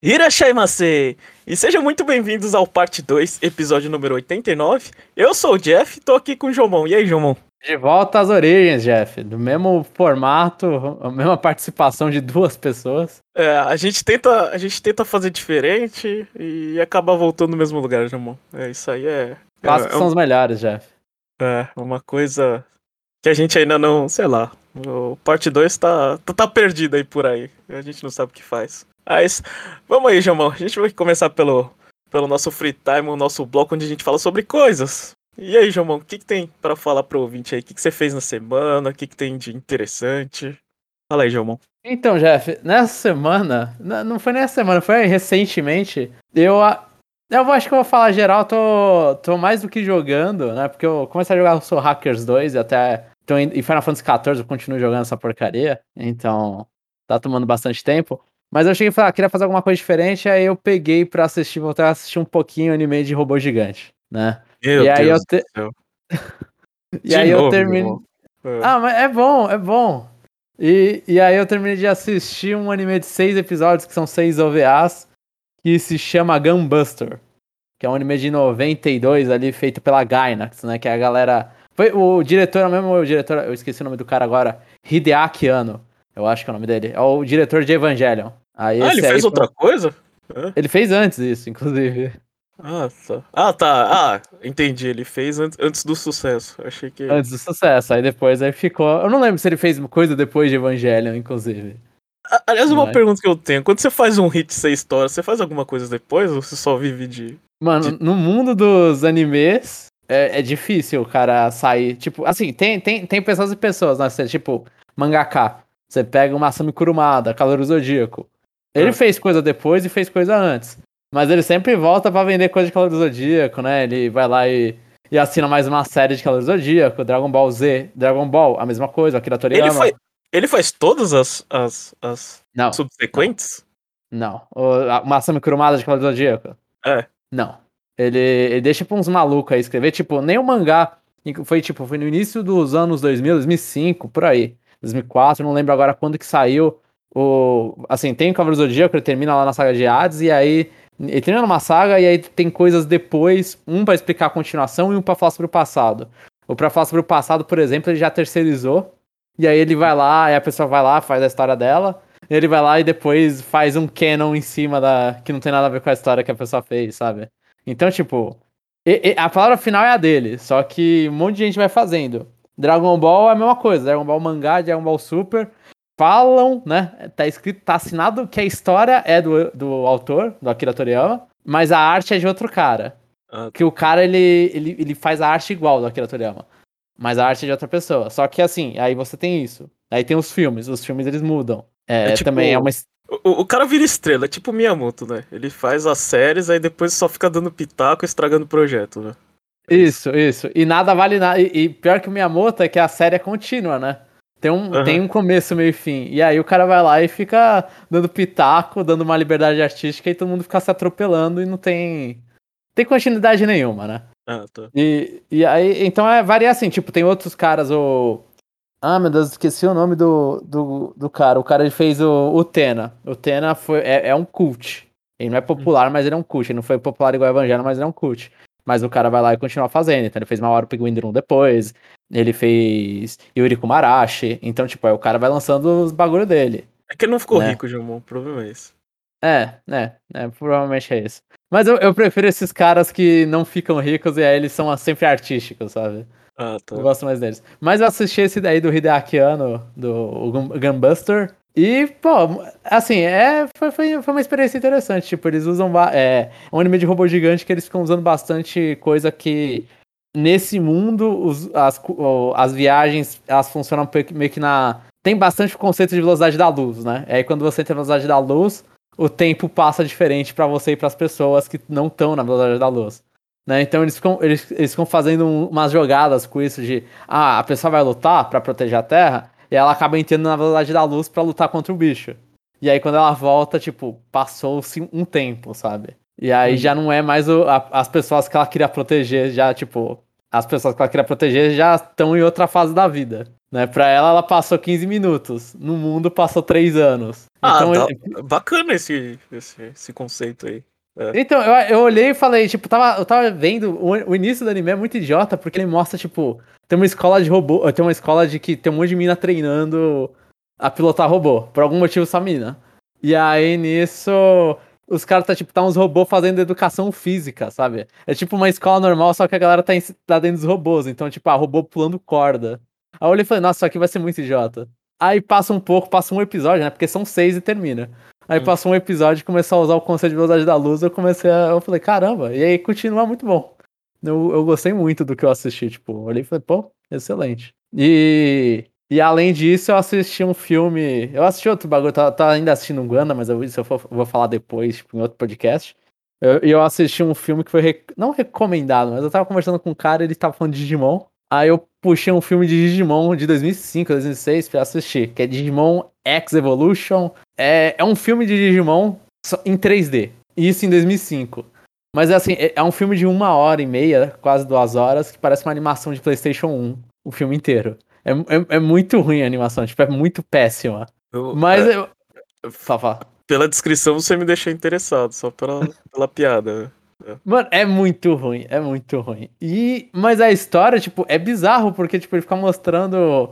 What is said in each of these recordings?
Irashaimase! E sejam muito bem-vindos ao parte 2, episódio número 89. Eu sou o Jeff, tô aqui com o Jomon. E aí, Jomon? De volta às origens, Jeff. Do mesmo formato, a mesma participação de duas pessoas. É, a gente tenta, a gente tenta fazer diferente e acaba voltando no mesmo lugar, Jomon. É, isso aí é. Clássicos é, são os melhores, Jeff. É, uma coisa que a gente ainda não, sei lá. O parte 2 tá, tá, tá perdido aí por aí. A gente não sabe o que faz. Mas vamos aí, Jamão. A gente vai começar pelo, pelo nosso free time, o nosso bloco onde a gente fala sobre coisas. E aí, Jamão, o que, que tem para falar pro ouvinte aí? O que, que você fez na semana? O que, que tem de interessante? Fala aí, Jamão. Então, Jeff, nessa semana, não foi nessa semana, foi recentemente, eu, eu acho que eu vou falar geral, tô, tô mais do que jogando, né? Porque eu comecei a jogar o Soul Hackers 2 e até. Tô em, e Final Fantasy XIV eu continuo jogando essa porcaria. Então, tá tomando bastante tempo. Mas eu cheguei e falei, ah, queria fazer alguma coisa diferente, aí eu peguei pra assistir, voltar a assistir um pouquinho anime de robô gigante, né? Meu e aí Deus eu te... e De aí novo, eu terminei. Ah, mas é bom, é bom. E, e aí eu terminei de assistir um anime de seis episódios, que são seis OVAs, que se chama Gunbuster. Que é um anime de 92 ali, feito pela Gainax, né? Que é a galera. Foi o diretor, é o mesmo o diretor, eu esqueci o nome do cara agora, Hideaki Anno. Eu acho que é o nome dele. É o diretor de Evangelion. Aí Ah, ele fez foi- outra coisa? Ele fez antes isso, inclusive. Ah, tá. Ah, tá. Ah, entendi. Ele fez antes, antes do sucesso. Achei que. Antes do sucesso. Aí depois aí ficou. Eu não lembro se ele fez coisa depois de Evangelion, inclusive. Aliás, uma Vai. pergunta que eu tenho. Quando você faz um hit sem história, você faz alguma coisa depois ou você só vive de. Mano, De- no mundo dos animes, é, é difícil o cara sair. Tipo, assim, tem, tem, tem pessoas e pessoas, né? Você, tipo, mangaka. Você pega o Masami Kurumada, Calor Zodíaco. Ele Ah. fez coisa depois e fez coisa antes. Mas ele sempre volta pra vender coisa de Calor Zodíaco, né? Ele vai lá e, e assina mais uma série de Calor Zodíaco, Dragon Ball Z, Dragon Ball, a mesma coisa, Akira Toriyama. Ele, faz, ele faz todas as, as, as Não, subsequentes? não. O, a- Masami Kurumada de Calor Zodíaco. É. Não. Ele, ele deixa pra uns malucos aí escrever, tipo, nem o mangá. Foi tipo, foi no início dos anos 2000, 2005, por aí. 2004, não lembro agora quando que saiu. O, assim, tem o Cavaleiro do Zodíaco, ele termina lá na saga de Hades, e aí. Ele termina numa saga, e aí tem coisas depois, um pra explicar a continuação e um pra falar sobre o passado. O pra falar sobre o passado, por exemplo, ele já terceirizou. E aí ele vai lá, aí a pessoa vai lá, faz a história dela. E ele vai lá e depois faz um canon em cima da. que não tem nada a ver com a história que a pessoa fez, sabe? Então, tipo, e- e- a palavra final é a dele, só que um monte de gente vai fazendo. Dragon Ball é a mesma coisa, Dragon Ball mangá, Dragon Ball Super. Falam, né? Tá escrito, tá assinado que a história é do, do autor, do Akira Toriyama, mas a arte é de outro cara. Ah, Que o cara, ele, ele, ele faz a arte igual do Akira Toriyama. Mas a arte é de outra pessoa. Só que assim, aí você tem isso. Aí tem os filmes, os filmes eles mudam. É, É tipo- também é uma. O, o cara vira estrela, é tipo Miyamoto, né? Ele faz as séries, aí depois só fica dando pitaco estragando o projeto, né? Isso, isso. E nada vale nada. E, e pior que o Miyamoto é que a série é contínua, né? Tem um, Aham. tem um começo, meio e fim. E aí o cara vai lá e fica dando pitaco, dando uma liberdade artística e todo mundo fica se atropelando e não tem. Tem continuidade nenhuma, né? Ah, tá. E, e aí, então é varia assim, tipo, tem outros caras, o. Ah, meu Deus, esqueci o nome do, do, do cara. O cara ele fez o, o Tena. O Tena foi, é, é um cult. Ele não é popular, mas ele é um cult. Ele não foi popular igual o Evangelho, mas ele é um cult. Mas o cara vai lá e continua fazendo. Então ele fez Mawaru Pinguim Drum depois. Ele fez Yuri Kumarashi. Então, tipo, aí o cara vai lançando os bagulho dele. É que ele não ficou Né? rico, Jamon, o problema é esse. É, é, é, provavelmente é isso. Mas eu, eu prefiro esses caras que não ficam ricos e aí eles são sempre artísticos, sabe? Ah, tá. Eu gosto mais deles. Mas eu assisti esse daí do Hideaki Anno, do Gunbuster. E, pô, assim, é, foi, foi, uma experiência interessante. Tipo, eles usam. É, um anime de robô gigante que eles ficam usando bastante coisa que. Nesse mundo, os- as, as viagens elas funcionam meio que na. Tem bastante o conceito de velocidade da luz, né? Aí quando você tem a velocidade da luz, o tempo passa diferente pra você e pras pessoas que não estão na velocidade da luz. Né? Então eles ficam, eles, eles ficam fazendo um- umas jogadas com isso de ah, a pessoa vai lutar pra proteger a Terra e ela acaba entrando na velocidade da luz pra lutar contra o bicho. E aí quando ela volta, tipo, passou-se um tempo, sabe? E aí Uhum. já não é mais o- a- as pessoas que ela queria proteger, já, tipo, as pessoas que ela queria proteger já estão em outra fase da vida. Né? Pra ela, ela passou 15 minutos. No mundo, passou 3 anos. Ah, então, dá- ele- bacana esse, esse, esse conceito aí. Então eu, eu olhei e falei, tipo, tava, eu tava vendo. O, o início do anime é muito idiota, porque ele mostra, tipo, tem uma escola de robô. Tem uma escola de que tem um monte de mina treinando a pilotar robô. Por algum motivo, essa mina. E aí, nisso, os caras tá, tipo, tá uns robôs fazendo educação física, sabe? É tipo uma escola normal, só que a galera tá, em- tá dentro dos robôs. Então, tipo, a robô pulando corda. Aí eu olhei e falei, nossa, isso aqui vai ser muito idiota. Aí passa um pouco, passa um episódio, né? Porque são seis e termina. Aí passou um episódio e começou a usar o conceito de velocidade da luz, eu comecei a. Eu falei, caramba, e aí continua muito bom. Eu, eu gostei muito do que eu assisti, tipo, eu olhei e falei, pô, excelente. E. E além disso, eu assisti um filme. Eu assisti outro bagulho, tá, tá ainda assistindo um Ganda, mas eu, isso eu vou, vou falar depois, tipo, em outro podcast. Eu- E eu, assisti um filme que foi rec- não recomendado, mas eu tava conversando com um cara ele tava falando de Digimon. Aí eu puxei um filme de Digimon de 2005, 2006 pra assistir, que é Digimon X Evolution. É, é um filme de Digimon em 3D. Isso em 2005. Mas é assim, é, é um filme de uma hora e meia, quase duas horas, que parece uma animação de PlayStation 1, o filme inteiro. É, é, é muito ruim a animação, tipo, é muito péssima. Eu- Mas é, eu. Fala, fala. pela descrição você me deixou interessado, só pela, pela piada. Mano, é muito ruim, é muito ruim. E, mas a história, tipo, é bizarro, porque, tipo, ele fica mostrando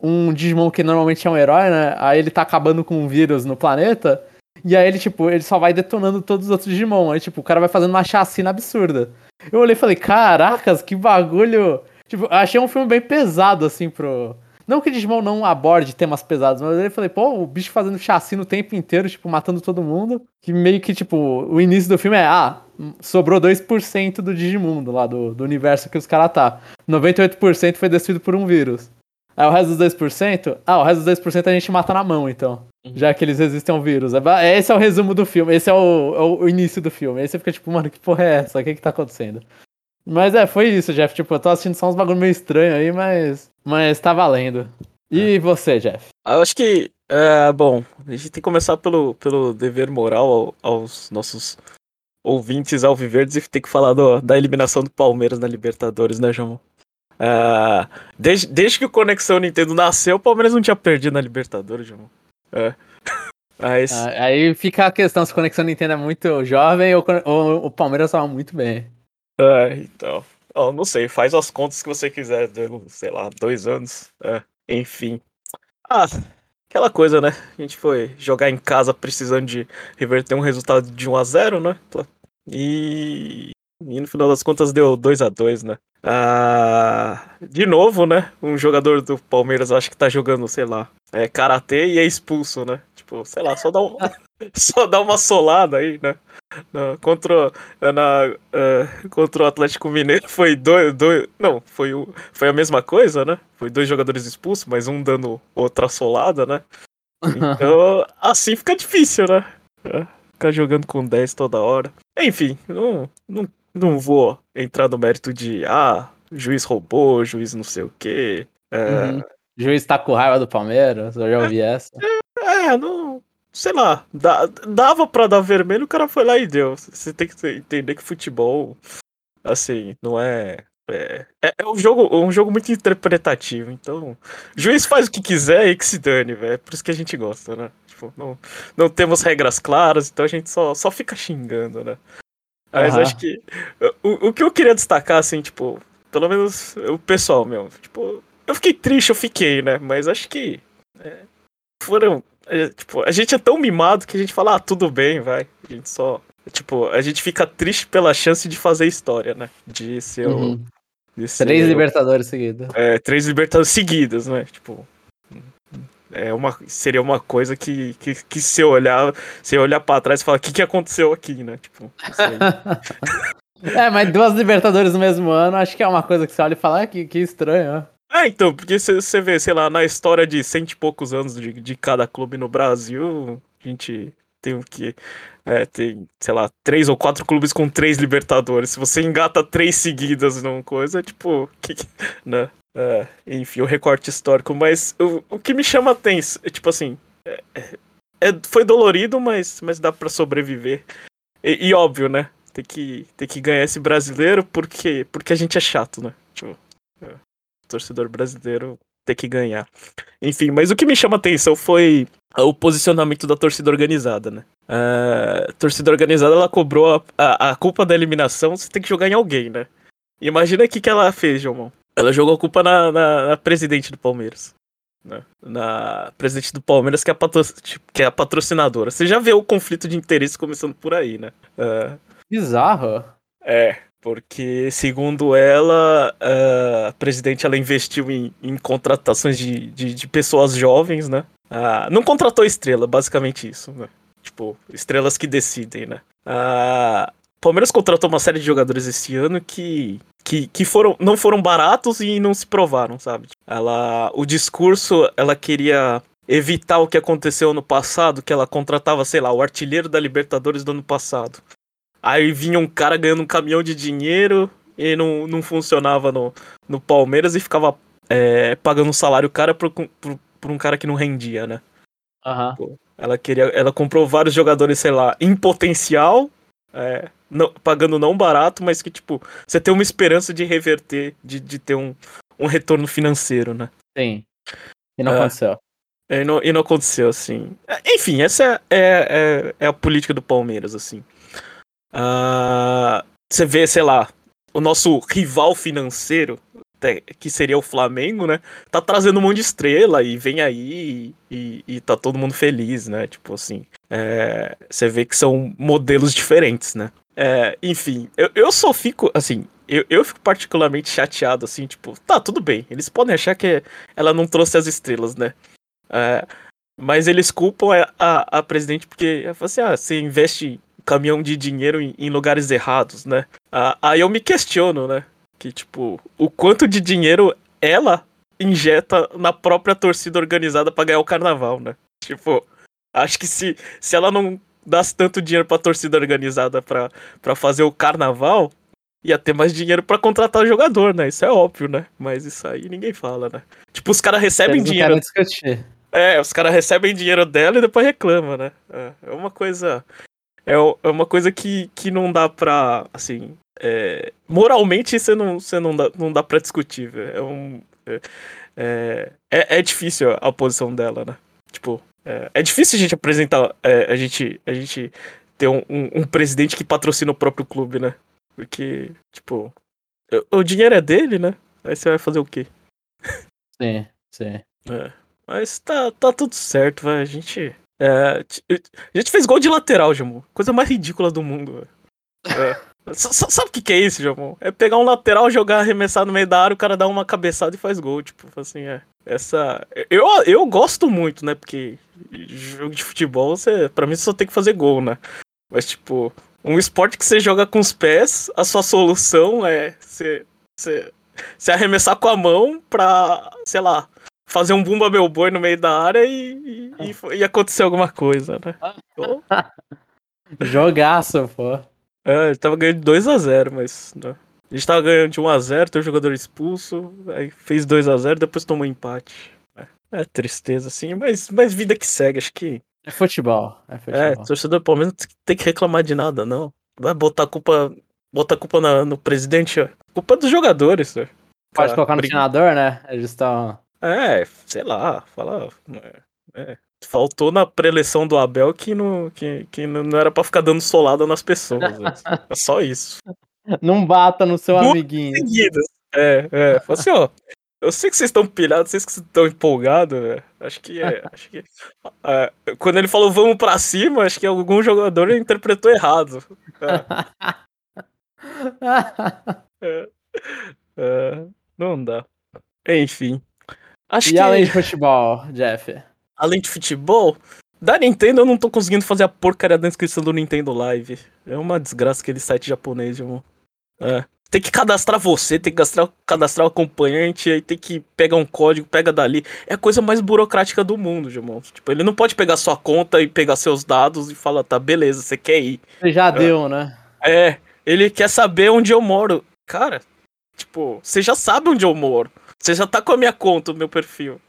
um Digimon que normalmente é um herói, né? Aí ele tá acabando com um vírus no planeta. E aí ele, tipo, ele só vai detonando todos os outros Digimon. Aí, tipo, o cara vai fazendo uma chacina absurda. Eu olhei e falei, caracas, que bagulho. Tipo, achei um filme bem pesado, assim, pro. Não que Digimon não aborde temas pesados, mas eu falei, pô, o bicho fazendo chacina o tempo inteiro, tipo, matando todo mundo. Que meio que, tipo, o início do filme é, ah, sobrou 2% do Digimundo lá, do, do universo que os caras tá. 98% foi destruído por um vírus. Aí o resto dos 2%, ah, o resto dos 2% a gente mata na mão, então. Uhum. Já que eles resistem ao vírus. É ba- Esse é o resumo do filme, esse é o, é o início do filme. Aí você fica tipo, mano, que porra é essa? O que que tá acontecendo? Mas é, foi isso, Jeff. Tipo, eu tô assistindo só uns bagulho meio estranho aí, mas. Mas tá valendo. E você, Jeff? Ah, Eu acho que, é, bom, a gente tem que começar pelo, pelo dever moral ao- aos nossos ouvintes alviverdes e tem que falar do- da eliminação do Palmeiras na Libertadores, né, João? Ah, desde, desde que o Conexão Nintendo nasceu, o Palmeiras não tinha perdido na Libertadores, João. É. Mas, Ah, Aí fica a questão se a Conexão Nintendo é muito jovem ou, ou o Palmeiras tava muito bem. é, então, ó, não sei, faz as contas que você quiser, sei lá, dois anos, é, enfim. Ah, aquela coisa, né? A gente foi jogar em casa precisando de reverter um resultado de 1 a 0 né? E, e no final das contas deu 2 a 2 né? Ah, de novo, né? Um jogador do Palmeiras acho que tá jogando, sei lá, é, karatê e é expulso, né? Tipo, sei lá, só dá, um, só dá uma solada aí, né? Na- contra, na, eh, contra o Atlético Mineiro foi dois, dois não, foi, o, foi a mesma coisa, né? Foi dois jogadores expulsos, mas um dando outra solada, né? Então, assim fica difícil, né? É, Ficar jogando com 10 toda hora. Enfim, não, não, não vou entrar no mérito de, ah, juiz roubou, juiz não sei o quê. É, Uhum. Juiz tá com raiva do Palmeiras, eu já ouvi essa. é não. Sei lá, dá- dava pra dar vermelho, o cara foi lá e deu. Você tem que entender que futebol, assim, não é. É, é, é um, jogo, um jogo muito interpretativo, então. Juiz faz o que quiser e que se dane, velho. É por isso que a gente gosta, né? Tipo, não, não temos regras claras, então a gente só, só fica xingando, né? Mas Aham. acho que. O, o que eu queria destacar, assim, tipo, pelo menos o pessoal, meu, tipo, eu fiquei triste, eu fiquei, né? Mas acho que. é, foram. é, tipo, a gente é tão mimado que a gente fala, ah, tudo bem, vai. A gente só. Tipo, a gente fica triste pela chance de fazer história, né? De ser o. Uhum. ser Três o- Libertadores seguidos. é, três Libertadores seguidas, né? Tipo. É uma, seria uma coisa que, que, que se olhar, se olhar pra trás e falar, o que, que aconteceu aqui, né? Tipo. É, mas duas Libertadores no mesmo ano, acho que é uma coisa que você olha e fala, ah, que, que estranho, né? Ah, então, porque você vê, sei lá, na história de cento e poucos anos de, de cada clube no Brasil, a gente tem o que? É, tem, sei lá, três ou quatro clubes com três Libertadores. Se você engata três seguidas numa coisa, tipo, que, né? É, enfim, o recorte histórico. Mas o, o que me chama atenção, é, tipo assim, é- é- foi dolorido, mas, mas dá pra sobreviver. E, e óbvio, né? Tem que, tem que ganhar esse brasileiro porque, porque a gente é chato, né? Tipo, é, torcedor brasileiro ter que ganhar. Enfim, mas o que me chama atenção foi o posicionamento da torcida organizada, né? A torcida organizada ela cobrou a, a, a culpa da eliminação, você tem que jogar em alguém, né? Imagina o que, que ela fez, João. Ela jogou a culpa na, na, na presidente do Palmeiras. Né? Na presidente do Palmeiras, que é, a patro, que é a patrocinadora. Você já vê o conflito de interesse começando por aí, né? Uh, Bizarro. É, porque segundo ela, a presidente ela investiu em, em contratações de, de, de, pessoas jovens, né? Uh, não contratou estrela, basicamente isso, né? Tipo, estrelas que decidem, né? Uh, Palmeiras contratou uma série de jogadores esse ano que, que, que foram, não foram baratos e não se provaram, sabe? Ela, o discurso, ela queria evitar o que aconteceu no passado, que ela contratava, sei lá, o artilheiro da Libertadores do ano passado. Aí vinha um cara ganhando um caminhão de dinheiro e não, não funcionava no, no Palmeiras e ficava é, pagando um salário cara por, por, por, um cara que não rendia, né? Uhum. Ela queria, ela comprou vários jogadores, sei lá, em potencial, é, não, pagando não barato, mas que, tipo, você tem uma esperança de reverter, de, de ter um, um retorno financeiro, né? Sim. E não é, aconteceu. É, e, não, e não aconteceu, assim. É, enfim, essa é, é, é, a política do Palmeiras, assim. Uh, você vê, sei lá, o nosso rival financeiro, que seria o Flamengo, né? Tá trazendo um monte de estrela e vem aí e, e tá todo mundo feliz, né? Tipo assim. É, você vê que são modelos diferentes, né? É, enfim, eu, eu só fico, assim, eu, eu fico particularmente chateado, assim, tipo, tá, tudo bem. Eles podem achar que ela não trouxe as estrelas, né? É, mas eles culpam a, a, a presidente porque assim, ah, você investe caminhão de dinheiro em, em lugares errados, né? Ah, aí eu me questiono, né? Que, tipo, o quanto de dinheiro ela injeta na própria torcida organizada para ganhar o carnaval, né? Tipo, acho que se, se ela não dasse tanto dinheiro pra torcida organizada pra, pra fazer o carnaval, ia ter mais dinheiro para contratar o jogador, né? Isso é óbvio, né? Mas isso aí ninguém fala, né? Tipo, os caras recebem dinheiro. É, os caras recebem dinheiro dela e depois reclamam, né? É, é uma coisa. É, é uma coisa que, que não dá pra. Assim. É, moralmente você não, você não, dá, não dá pra discutir, velho. É um. É, é, é, é difícil a posição dela, né? Tipo, é, é difícil a gente apresentar. É, a, gente, a gente ter um, um, um, presidente que patrocina o próprio clube, né? Porque, tipo, o, o dinheiro é dele, né? Aí você vai fazer o quê? Sim, sim. É. Mas tá, tá tudo certo, vai. A gente. É, a gente fez gol de lateral, Jamon. Coisa mais ridícula do mundo, é. Sabe o que, que é isso, Jamon? É pegar um lateral, jogar, arremessar no meio da área, o cara dá uma cabeçada e faz gol. Tipo, assim, é. Essa. Eu, eu gosto muito, né? Porque jogo de futebol, você, pra mim, você só tem que fazer gol, né? Mas, tipo, um esporte que você joga com os pés, a sua solução é você, você, você arremessar com a mão pra, sei lá, fazer um bumba meu boi no meio da área e, e, e acontecer alguma coisa, né? Então... Jogaço, pô. É, ele tava ganhando de 2x0, mas. Né? A gente tava ganhando de 1x0, tem um jogador expulso, aí fez 2x0, depois tomou empate. É, é, tristeza, assim, mas, mas vida que segue, acho que. É futebol. É, futebol. é torcedor do Palmeiras não tem que reclamar de nada, não. Vai botar a culpa. Botar a culpa na, no presidente, ó. Culpa dos jogadores, ó. Pode colocar no treinador, né? Eles estão. É, sei lá, fala. É, é. Faltou na preleção do Abel que não, que, que não era pra ficar dando solada nas pessoas. Né? é só isso. Não bata no seu Muito amiguinho. Seguidas. É, é. Fala assim, ó. Eu sei que vocês estão pilhados, sei que vocês estão empolgados, velho. Acho que é. acho que, é, quando ele falou vamos pra cima, acho que algum jogador interpretou errado. É. é, é não dá. Enfim. Acho e que... além de futebol, Jeff? Além de futebol, da Nintendo eu não tô conseguindo fazer a porcaria da inscrição do Nintendo Live. É uma desgraça aquele site japonês, irmão. É. Tem que cadastrar você, tem que cadastrar, cadastrar o acompanhante, aí tem que pegar um código, pega dali. É a coisa mais burocrática do mundo, irmão. Tipo, ele não pode pegar sua conta e pegar seus dados e falar, tá, beleza, você quer ir. Já é. deu, né? É, ele quer saber onde eu moro. Cara, tipo, você já sabe onde eu moro. Você já tá com a minha conta, o meu perfil.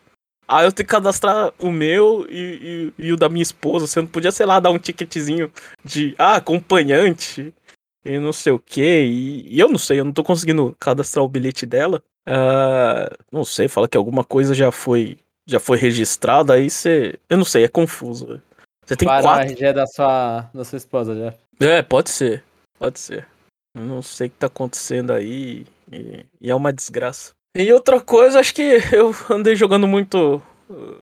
Aí eu tenho que cadastrar o meu e, e, e, o da minha esposa. Você não podia, sei lá, dar um ticketzinho de ah, acompanhante. e não sei o que, e, e, eu não sei, eu não tô conseguindo cadastrar o bilhete dela. Uh, não sei, fala que alguma coisa já foi já foi registrada, aí você. Eu não sei, é confuso. Você tem Para quatro. RG da sua, da sua esposa já. É, pode ser. Pode ser. Eu não sei o que tá acontecendo aí. E, e, é uma desgraça. E outra coisa, acho que eu andei jogando muito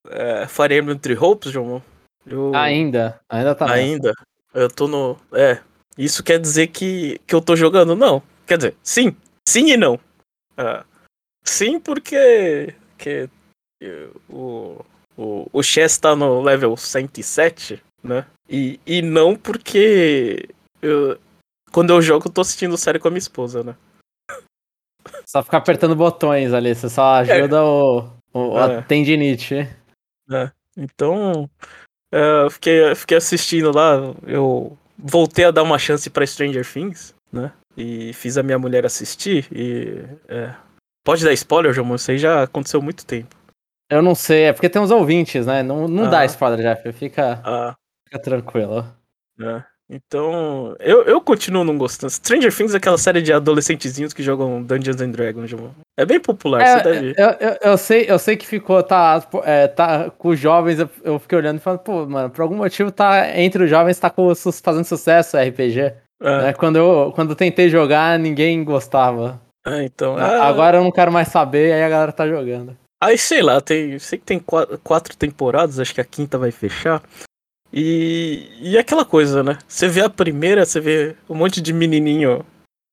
é, Fire Emblem Three Hopes, João. Eu... Ainda? Ainda tá Ainda. Eu tô no. É. Isso quer dizer que, que eu tô jogando? Não. Quer dizer, sim. Sim e não. É. Sim, porque. Que, o, o, o Chess tá no level 107, né? E, e não porque. Eu, quando eu jogo, eu tô assistindo série com a minha esposa, né? Só ficar apertando botões ali, você só ajuda é. o, o é. a tendinite. É. Então, é, eu fiquei, fiquei assistindo lá, eu voltei a dar uma chance para Stranger Things, né? E fiz a minha mulher assistir e. É, pode dar spoiler, João? Isso aí já aconteceu há muito tempo. Eu não sei, é porque tem uns ouvintes, né? Não, não ah. dá spoiler, Jeff. Fica, ah. fica tranquilo. É. Então, eu, eu continuo não gostando. Stranger Things é aquela série de adolescentezinhos que jogam Dungeons and Dragons, É bem popular, é, você deve eu, eu, eu, sei, eu sei que ficou, tá, é, tá com os jovens, eu, eu fiquei olhando e falando, pô, mano, por algum motivo tá entre os jovens tá com, fazendo sucesso RPG. É. Né? Quando, eu, quando eu tentei jogar, ninguém gostava. É, então. Agora eu não quero mais saber, aí a galera tá jogando. Aí sei lá, tem, sei que tem quatro, quatro temporadas, acho que a quinta vai fechar. E, e aquela coisa, né? Você vê a primeira, você vê um monte de menininho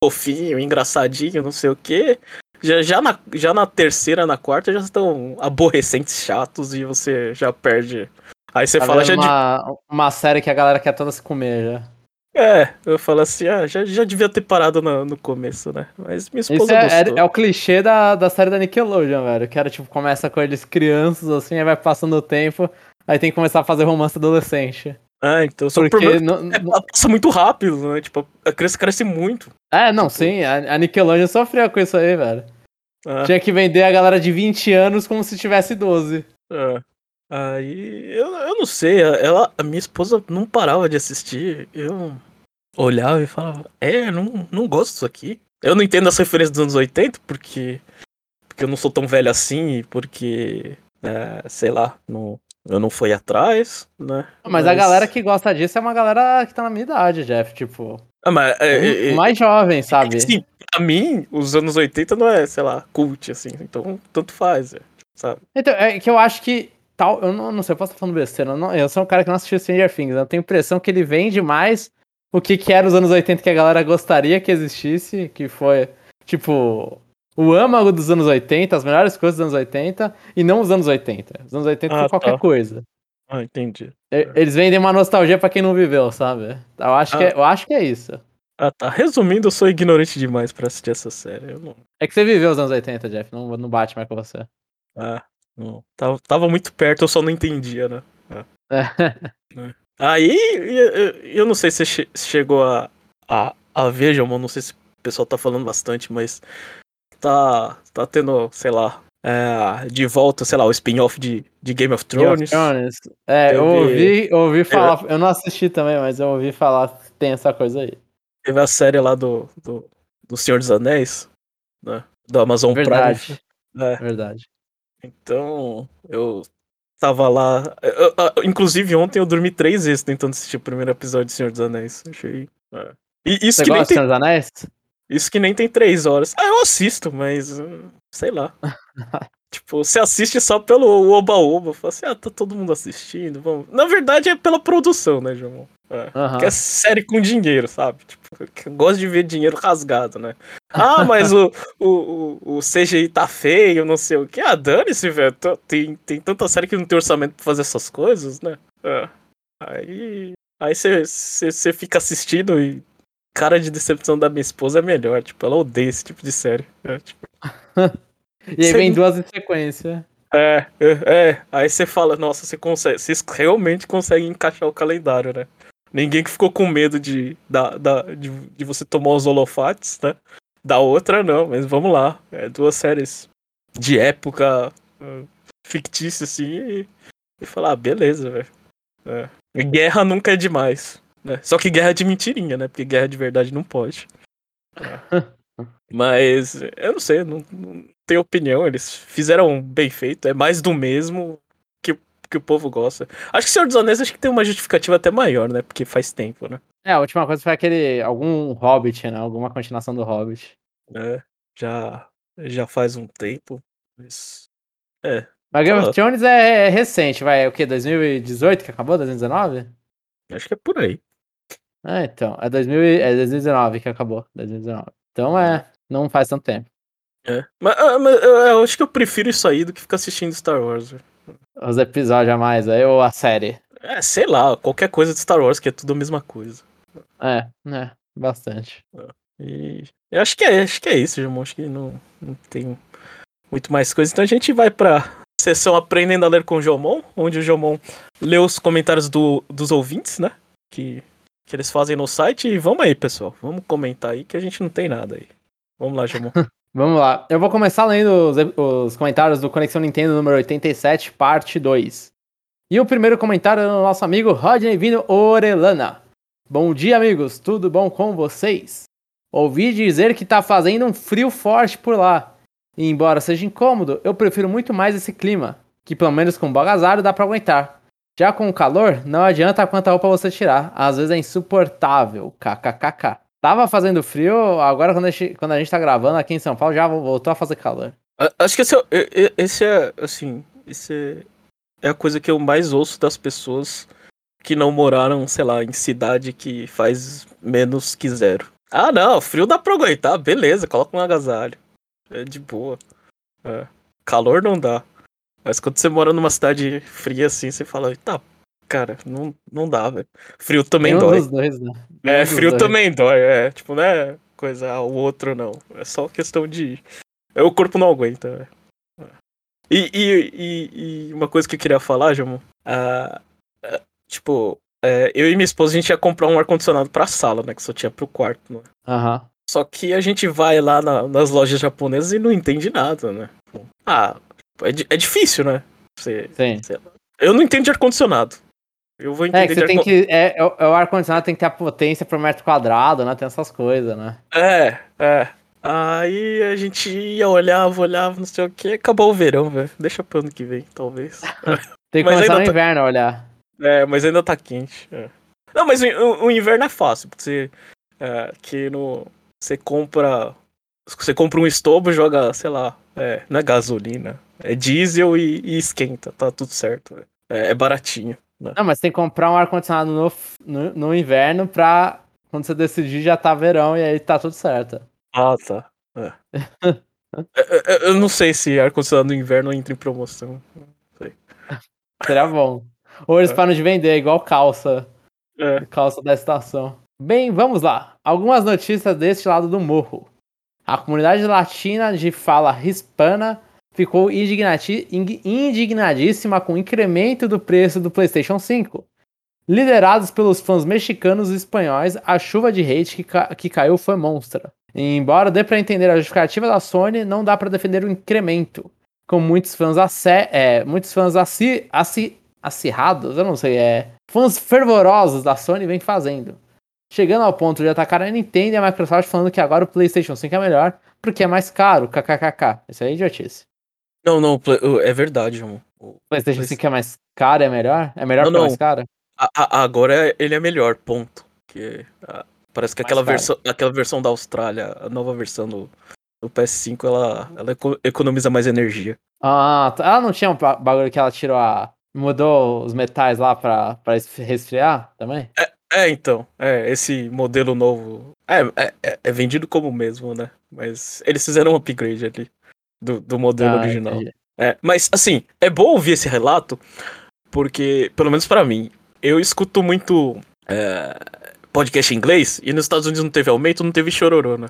fofinho, engraçadinho, não sei o quê. Já, já, na, já na terceira, na quarta, já estão aborrecentes, chatos, e você já perde. Aí você tá fala já uma, de... uma série que a galera quer toda se comer já. É, eu falo assim, ah, já, já devia ter parado no, no começo, né? Mas minha esposa Isso é, é, é, o clichê da, da série da Nickelodeon, velho. Que era, tipo, começa com eles crianças, assim, aí vai passando o tempo, aí tem que começar a fazer romance adolescente. Ah, então só Porque não, é, ela passa muito rápido, né? Tipo, a criança cresce muito. É, não, tipo... sim, a, a Nickelodeon sofreu com isso aí, velho. Ah. Tinha que vender a galera de 20 anos como se tivesse 12. É. Aí, eu, eu não sei, ela, a minha esposa não parava de assistir, eu olhava e falava, é, não, não gosto disso aqui. Eu não entendo as referências dos anos 80, porque, porque eu não sou tão velho assim, porque, é, sei lá, não, eu não fui atrás, né? Mas, mas, a galera que gosta disso é uma galera que tá na minha idade, Jeff, tipo. Ah, mas, é, é, mais jovem, sabe? Sim, pra mim, os anos 80 não é, sei lá, cult, assim, então tanto faz, é, sabe? Então, é que eu acho que tal. Eu não, não sei, eu posso estar falando besteira. Eu, não, eu sou um cara que não assistiu Stranger Things. Eu tenho a impressão que ele vende mais o que, que era os anos 80 que a galera gostaria que existisse, que foi, tipo, o âmago dos anos 80, as melhores coisas dos anos 80, e não os anos 80. Os anos 80 ah, foi qualquer tá. coisa. Ah, entendi. Eles vendem uma nostalgia para quem não viveu, sabe? Eu acho, ah. que é, eu acho que é isso. Ah, tá. Resumindo, eu sou ignorante demais para assistir essa série. Não... É que você viveu os anos 80, Jeff. Não, não bate mais com você. Ah, não. Tava, tava muito perto, eu só não entendia, né? É. é. Aí, eu não sei se você chegou a, a, a ver, João, não sei se o pessoal tá falando bastante, mas tá, tá tendo, sei lá, é, de volta, sei lá, o spin-off de, de Game of Thrones. Game of Thrones. É, eu ouvi, ouvi falar, eu não assisti também, mas eu ouvi falar que tem essa coisa aí. Teve a série lá do, do, do Senhor dos Anéis, né? Do Amazon Verdade. Prime. É. Verdade. Então, eu tava lá. Eu, eu, inclusive, ontem eu dormi três vezes tentando assistir o primeiro episódio de Senhor dos Anéis. Achei. É. E isso Você que nem tem... Senhor dos Anéis? Isso que nem tem três horas. Ah, eu assisto, mas. Uh, sei lá. tipo, você assiste só pelo oba-oba. Fala assim, ah, tá todo mundo assistindo. Vamos. Na verdade, é pela produção, né, João? É. Uhum. Que é série com dinheiro, sabe? Tipo, gosto de ver dinheiro rasgado, né? Ah, mas o, o, o, o CGI tá feio, não sei o que. Ah, dane-se, velho. Tem, tem tanta série que não tem orçamento pra fazer essas coisas, né? É. Aí. Aí você fica assistindo e. Cara de decepção da minha esposa é melhor. Tipo, ela odeia esse tipo de série. É, tipo... e aí vem duas em sequência. É, é, é. Aí você fala, nossa, você consegue. Vocês realmente conseguem encaixar o calendário, né? Ninguém que ficou com medo de, da, da, de, de você tomar os holofotes, né? Da outra, não, mas vamos lá. É duas séries de época uh, fictícia, assim, e, e falar, ah, beleza, velho. É. Guerra nunca é demais. Né? Só que guerra de mentirinha, né? Porque guerra de verdade não pode. É. Mas eu não sei, não, não tenho opinião. Eles fizeram bem feito, é mais do mesmo que, que o povo gosta. Acho que Senhor dos Anéis acho que tem uma justificativa até maior, né? Porque faz tempo, né? É, a última coisa foi aquele. algum Hobbit, né? Alguma continuação do Hobbit. É, já, já faz um tempo. Mas. É. Mas Game of Thrones é, é recente, vai. É o quê? 2018 que acabou? 2019? Acho que é por aí. Ah, então. É, 2000, é 2019 que acabou. 2019. Então é. Não faz tanto tempo. É. Mas, ah, mas eu acho que eu prefiro isso aí do que ficar assistindo Star Wars. Os episódios a mais aí, ou a série? É, sei lá, qualquer coisa de Star Wars, que é tudo a mesma coisa. É, né, bastante. É. E eu acho que é, acho que é isso, Jamon. Acho que não, não tem muito mais coisa. Então a gente vai pra sessão Aprendendo a Ler com o Jomon, onde o Jomon lê os comentários do, dos ouvintes, né? Que, que eles fazem no site. E vamos aí, pessoal. Vamos comentar aí que a gente não tem nada aí. Vamos lá, Jomon. vamos lá. Eu vou começar lendo os, os comentários do Conexão Nintendo número 87, parte 2. E o primeiro comentário é do nosso amigo Rodney Vino Orelana. Bom dia, amigos. Tudo bom com vocês? Ouvi dizer que tá fazendo um frio forte por lá. E embora seja incômodo, eu prefiro muito mais esse clima, que pelo menos com bagasário dá para aguentar. Já com o calor, não adianta quanta roupa você tirar, às vezes é insuportável. KKKK. Tava fazendo frio, agora quando a, gente, quando a gente tá gravando aqui em São Paulo já voltou a fazer calor. Acho que esse é, esse é assim, esse é, a coisa que eu mais ouço das pessoas que não moraram, sei lá, em cidade que faz menos que zero. Ah, não, frio dá pra aguentar, beleza, coloca um agasalho. É de boa. É. Calor não dá. Mas quando você mora numa cidade fria assim, você fala, tá, cara, não, não dá, velho. Frio também dói. Dois, né? É, frio também dói, é. Tipo, não é coisa, ah, o outro não. É só questão de. É, o corpo não aguenta, é. E, e, e, e, uma coisa que eu queria falar, Jamo, ah, é, tipo, é, eu e minha esposa a gente ia comprar um ar-condicionado pra sala, né? Que só tinha pro quarto, né? Aham. Uhum. Só que a gente vai lá na, nas lojas japonesas e não entende nada, né? Ah, é, é difícil, né? Você, Sim. eu não entendo de ar-condicionado. Eu vou entender. É, que você tem que. É, é, o ar-condicionado tem que ter a potência por metro quadrado, né? Tem essas coisas, né? É, é. Aí a gente ia, olhava, olhava, não sei o que, acabou o verão, velho. Deixa pro ano que vem, talvez. tem que mas começar no tá... inverno a olhar. É, mas ainda tá quente. É. Não, mas o, o, inverno é fácil, porque você. É, que no, você compra. Você compra um estobo joga, sei lá, é, não é gasolina, é diesel e, e esquenta, tá tudo certo. É, é baratinho. Né? Não, mas tem que comprar um ar-condicionado no, no, no, inverno pra quando você decidir já tá verão e aí tá tudo certo. Ah, tá. É. É, é, eu não sei se ar-condicionado no inverno entra em promoção. Não sei. Seria bom. Ou eles param de vender, igual calça. Calça da estação. Bem, vamos lá. Algumas notícias deste lado do morro. A comunidade latina de fala hispana ficou indignadíssima com o incremento do preço do PlayStation 5. Liderados pelos fãs mexicanos e espanhóis, a chuva de hate que, ca que caiu foi monstra. E, embora dê para entender a justificativa da Sony, não dá para defender o incremento, como muitos fãs, é, muitos fãs aci acirrados, eu não sei, é, fãs fervorosos da Sony vem fazendo chegando ao ponto de atacar a Nintendo e a Microsoft falando que agora o PlayStation 5 é melhor porque é mais caro, kkkk. Isso aí é idiotice. Não, não, é verdade, irmão. O PlayStation 5 é mais caro, é melhor? É melhor não, é mais caro? A, a, agora ele é melhor, ponto. Que, a, parece que aquela versão, aquela versão da Austrália, a nova versão do, do PS5, ela, ela economiza mais energia. Ah, tá. ela não tinha um bagulho que ela tirou a. Mudou os metais lá pra, pra resfriar também? É, é, então. É, esse modelo novo. É, é, é, é vendido como mesmo, né? Mas eles fizeram um upgrade ali do, do modelo ah, original. É, mas, assim, é bom ouvir esse relato, porque, pelo menos para mim, eu escuto muito é, podcast em inglês e nos Estados Unidos não teve aumento, não teve chororô, né?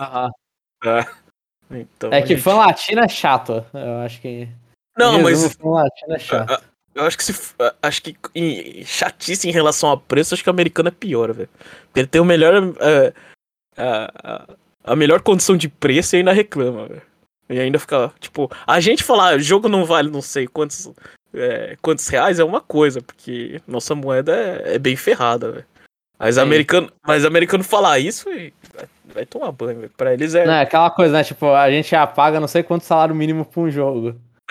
Aham. é. Então, é que gente... fã latino é chato, eu acho que. Não, mas. Fã latino é chato. Eu acho que se. Acho que em, chatice em relação a preço, acho que o americano é pior, velho. Ele tem o melhor. Uh, a, a melhor condição de preço e ainda reclama, velho. E ainda fica, tipo, a gente falar, jogo não vale não sei quantos, é, quantos reais é uma coisa, porque nossa moeda é, é bem ferrada, velho. Mas Sim. americano, mas americano falar isso e vai, vai tomar banho, velho. Pra eles é. Não, é aquela coisa, né? Tipo, a gente já paga não sei quanto salário mínimo pra um jogo.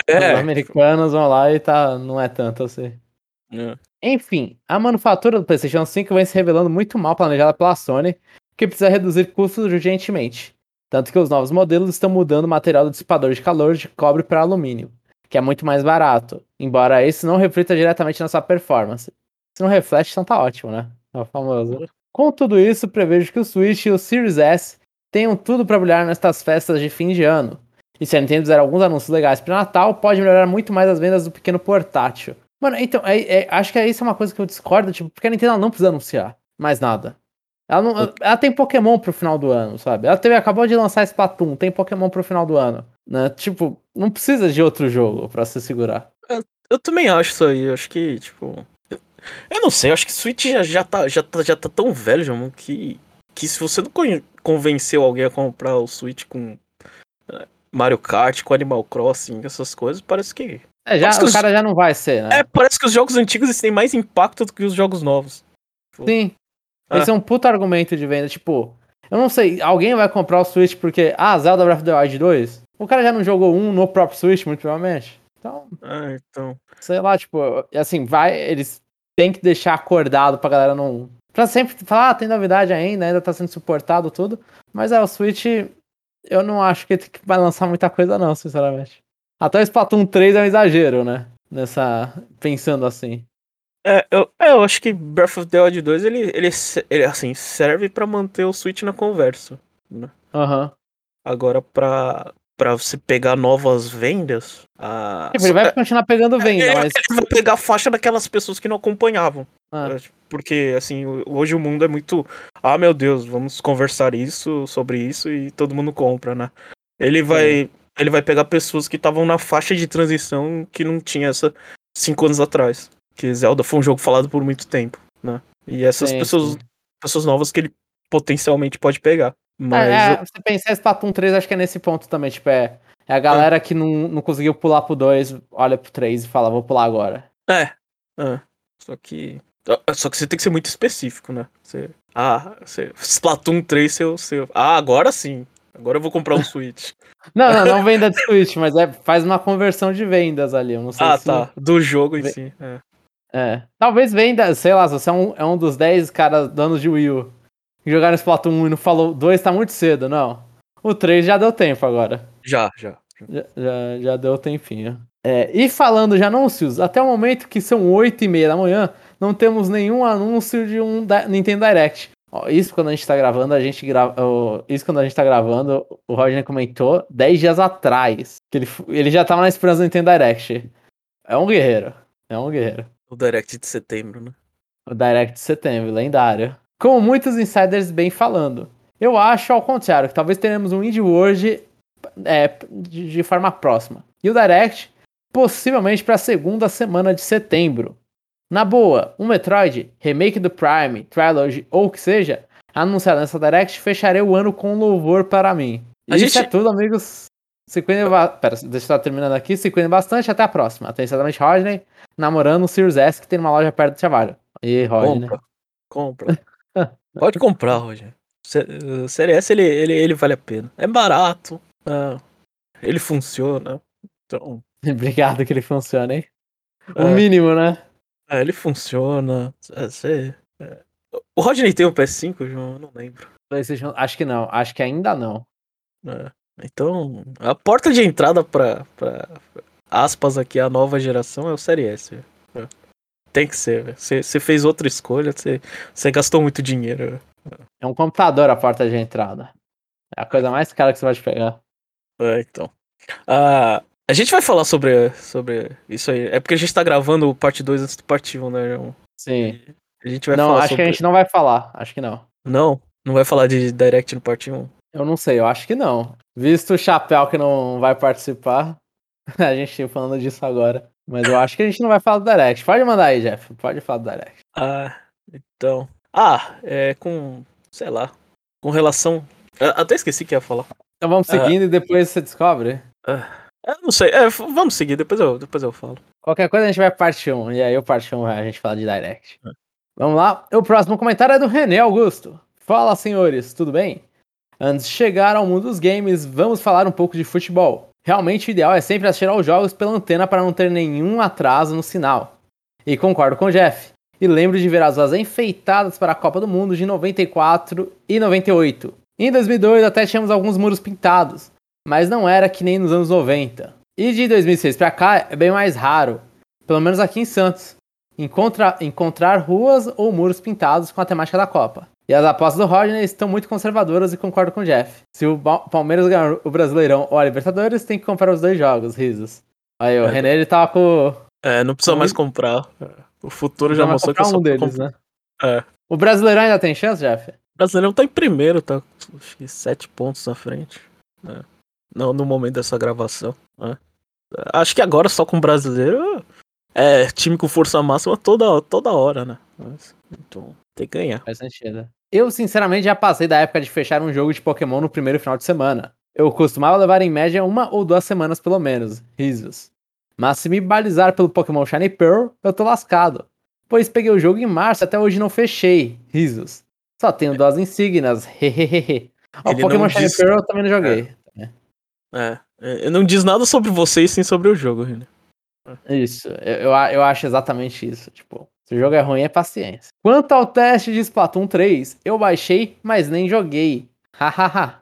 Os é. americanos vão lá e tá, não é tanto assim. É. Enfim, a manufatura do PlayStation 5 vem se revelando muito mal planejada pela Sony, que precisa reduzir custos urgentemente. Tanto que os novos modelos estão mudando o material do dissipador de calor de cobre para alumínio, que é muito mais barato, embora isso não reflita diretamente na sua performance. Se não reflete, então tá ótimo, né? É o famoso. Com tudo isso, prevejo que o Switch e o Series S tenham tudo para brilhar nestas festas de fim de ano. E se a Nintendo fizer alguns anúncios legais para Natal, pode melhorar muito mais as vendas do pequeno portátil. Mano, então, é- é- acho que isso é uma coisa que eu discordo, tipo, porque a Nintendo não precisa anunciar mais nada. Ela, não, ela tem Pokémon pro final do ano, sabe? Ela teve, acabou de lançar Splatoon, tem Pokémon pro final do ano. Né? Tipo, não precisa de outro jogo pra se segurar. Eu também acho isso aí. Eu acho que, tipo. eu- Eu não sei, eu acho que Switch já, já, tá, já, tá, já tá tão velho, Jamon, que, que se você não con- convenceu alguém a comprar o Switch com eh, Mario Kart, com Animal Crossing, essas coisas, parece que. É, já, Acho que o os- cara já não vai ser, né? É, parece que os jogos antigos têm mais impacto do que os jogos novos. Sim. Ah. Esse é um puta argumento de venda. Tipo, eu não sei, alguém vai comprar o Switch porque, ah, Zelda Breath of the Wild 2? O cara já não jogou um no próprio Switch, muito provavelmente. Então, Ah, então. sei lá, tipo, assim, vai, eles têm que deixar acordado pra galera não. Pra sempre falar, ah, tem novidade ainda, ainda tá sendo suportado tudo. Mas é, o Switch, eu não acho que ele vai lançar muita coisa, não, sinceramente. Até o Splatoon 3 é um exagero, né? Nessa. Pensando assim. É, eu, é, eu acho que Breath of the Wild 2 ele, ele, ele assim, serve pra manter o Switch na conversa. Aham. Agora, pra, pra você pegar novas vendas. A... Tipo, ele vai continuar pegando venda, ele, mas. ele vai pegar a faixa daquelas pessoas que não acompanhavam. Ah. É, Porque, assim, hoje o mundo é muito. Ah, meu Deus, vamos conversar isso, sobre isso e todo mundo compra, né? Ele vai. Ele vai pegar pessoas que estavam na faixa de transição que não tinha essa cinco anos atrás. Que Zelda foi um jogo falado por muito tempo, né? E essas Sim, pessoas, sim. pessoas novas que ele potencialmente pode pegar. Mas. É, é, você pensar Splatoon 3, acho que é nesse ponto também, tipo, é, é a galera que não, não conseguiu pular pro 2, olha pro 3 e fala, vou pular agora. É. é. Só que. Só que você tem que ser muito específico, né? Você, ah, você, Splatoon 3, seu, seu. Ah, agora sim. Agora eu vou comprar um Switch. Não, não, não venda de Switch, mas é, faz uma conversão de vendas ali, eu não sei ah, se... tá. Do jogo em Ve- si. É. É. Talvez venda, sei lá, você é um, é um dos 10 caras donos de Wii U que jogaram Splatoon 1 e não falou 2 tá muito cedo, não. O 3 já deu tempo agora. Já, já. Já, já, já deu tempinho. É, e falando de anúncios, até o momento que são 8 e meia da manhã, não temos nenhum anúncio de um da- Nintendo Direct. Ó, isso quando a gente tá gravando, a gente grava. ó, Isso quando a gente tá gravando, o Roger comentou 10 dias atrás. Que ele, ele já tava na esperança do Nintendo Direct. É um guerreiro. É um guerreiro. O Direct de setembro, né? O Direct de setembro, lendário. Como muitos insiders bem falando. Eu acho ao contrário, que talvez teremos um Indie World é, de, de forma próxima. E o Direct, possivelmente para a segunda semana de setembro. Na boa, um Metroid, remake do Prime, Trilogy ou o que seja, anunciado nessa Direct, fecharia o ano com louvor para mim. A Isso gente- é tudo, amigos. Se cuidem ba- Pera, deixa eu estar terminando aqui. Se cuidem bastante, até a próxima. Atenciosamente, Rodney, namorando o Sirius S, que tem uma loja perto do trabalho. E Rodney. Compra. Compra. Pode comprar, Roger. Sé- uh, Série S, ele, ele, ele vale a pena. É barato. ah, ele funciona. Então. Obrigado que ele funciona, hein? O É. mínimo, né? É, ele funciona. é, é. O Rodney tem um PS5, João? Eu não lembro. PlayStation, acho que não. Acho que ainda não. É, Então, a porta de entrada pra, pra aspas aqui, a nova geração é o Série S. é. Tem que ser. Você fez outra escolha, você gastou muito dinheiro. É um computador a porta de entrada. É a coisa mais cara que você pode pegar. É, então. Ah, a gente vai falar sobre, sobre isso aí. É porque a gente tá gravando o parte 2 antes do parte 1, né, João? Sim. A gente vai não, falar acho sobre... que a gente não vai falar. Acho que não. Não, não vai falar de Direct no parte 1. Eu não sei, eu acho que não. Visto o Chapéu que não vai participar, a gente falando disso agora. Mas eu acho que a gente não vai falar do Direct. Pode mandar aí, Jeff. Pode falar do Direct. Ah, então. Ah, é com. Sei lá. Com relação. Eu até esqueci que ia falar. Então vamos Ah. seguindo e depois você descobre. Eu não sei. É, vamos seguir, depois eu, depois eu falo. Qualquer coisa a gente vai parte 1. E aí o parte 1 a gente fala de Direct. Vamos lá. O próximo comentário é do René Augusto. Fala, senhores, tudo bem? Antes de chegar ao mundo dos games, vamos falar um pouco de futebol. Realmente o ideal é sempre assistir aos jogos pela antena para não ter nenhum atraso no sinal. E concordo com o Jeff. E lembro de ver as ruas enfeitadas para a Copa do Mundo de 94 e 98. Em 2002 até tínhamos alguns muros pintados, mas não era que nem nos anos 90. E de 2006 para cá é bem mais raro, pelo menos aqui em Santos, encontra, encontrar ruas ou muros pintados com a temática da Copa. E as apostas do Rodney estão muito conservadoras e concordo com o Jeff. Se o Palmeiras ganhar o Brasileirão ou a Libertadores, tem que comprar os dois jogos, risos. Aí o é, René ele tava com. É, não precisa mais comprar. O futuro já mostrou que eu só um deles, comp... né? É. O Brasileirão ainda tem chance, Jeff? O Brasileirão tá em primeiro, tá sete pontos na frente. É. Não, no momento dessa gravação. É. Acho que agora só com o brasileiro é time com força máxima toda, toda hora, né? Mas, então tem que ganhar. Faz sentido. Eu, sinceramente, já passei da época de fechar um jogo de Pokémon no primeiro final de semana. Eu costumava levar em média uma ou duas semanas pelo menos. Risos. Mas se me balizar pelo Pokémon Shiny Pearl, eu tô lascado. Pois peguei o jogo em março e até hoje não fechei. Risos. Só tenho duas insígnias. Hehehehe. O Pokémon Shiny diz... Pearl eu também não joguei. É. é. é. Não diz nada sobre você e sim sobre o jogo, René. Isso. Eu, eu acho exatamente isso. Tipo, se o jogo é ruim, é paciência. Quanto ao teste de Splatoon 3, eu baixei, mas nem joguei. Hahaha.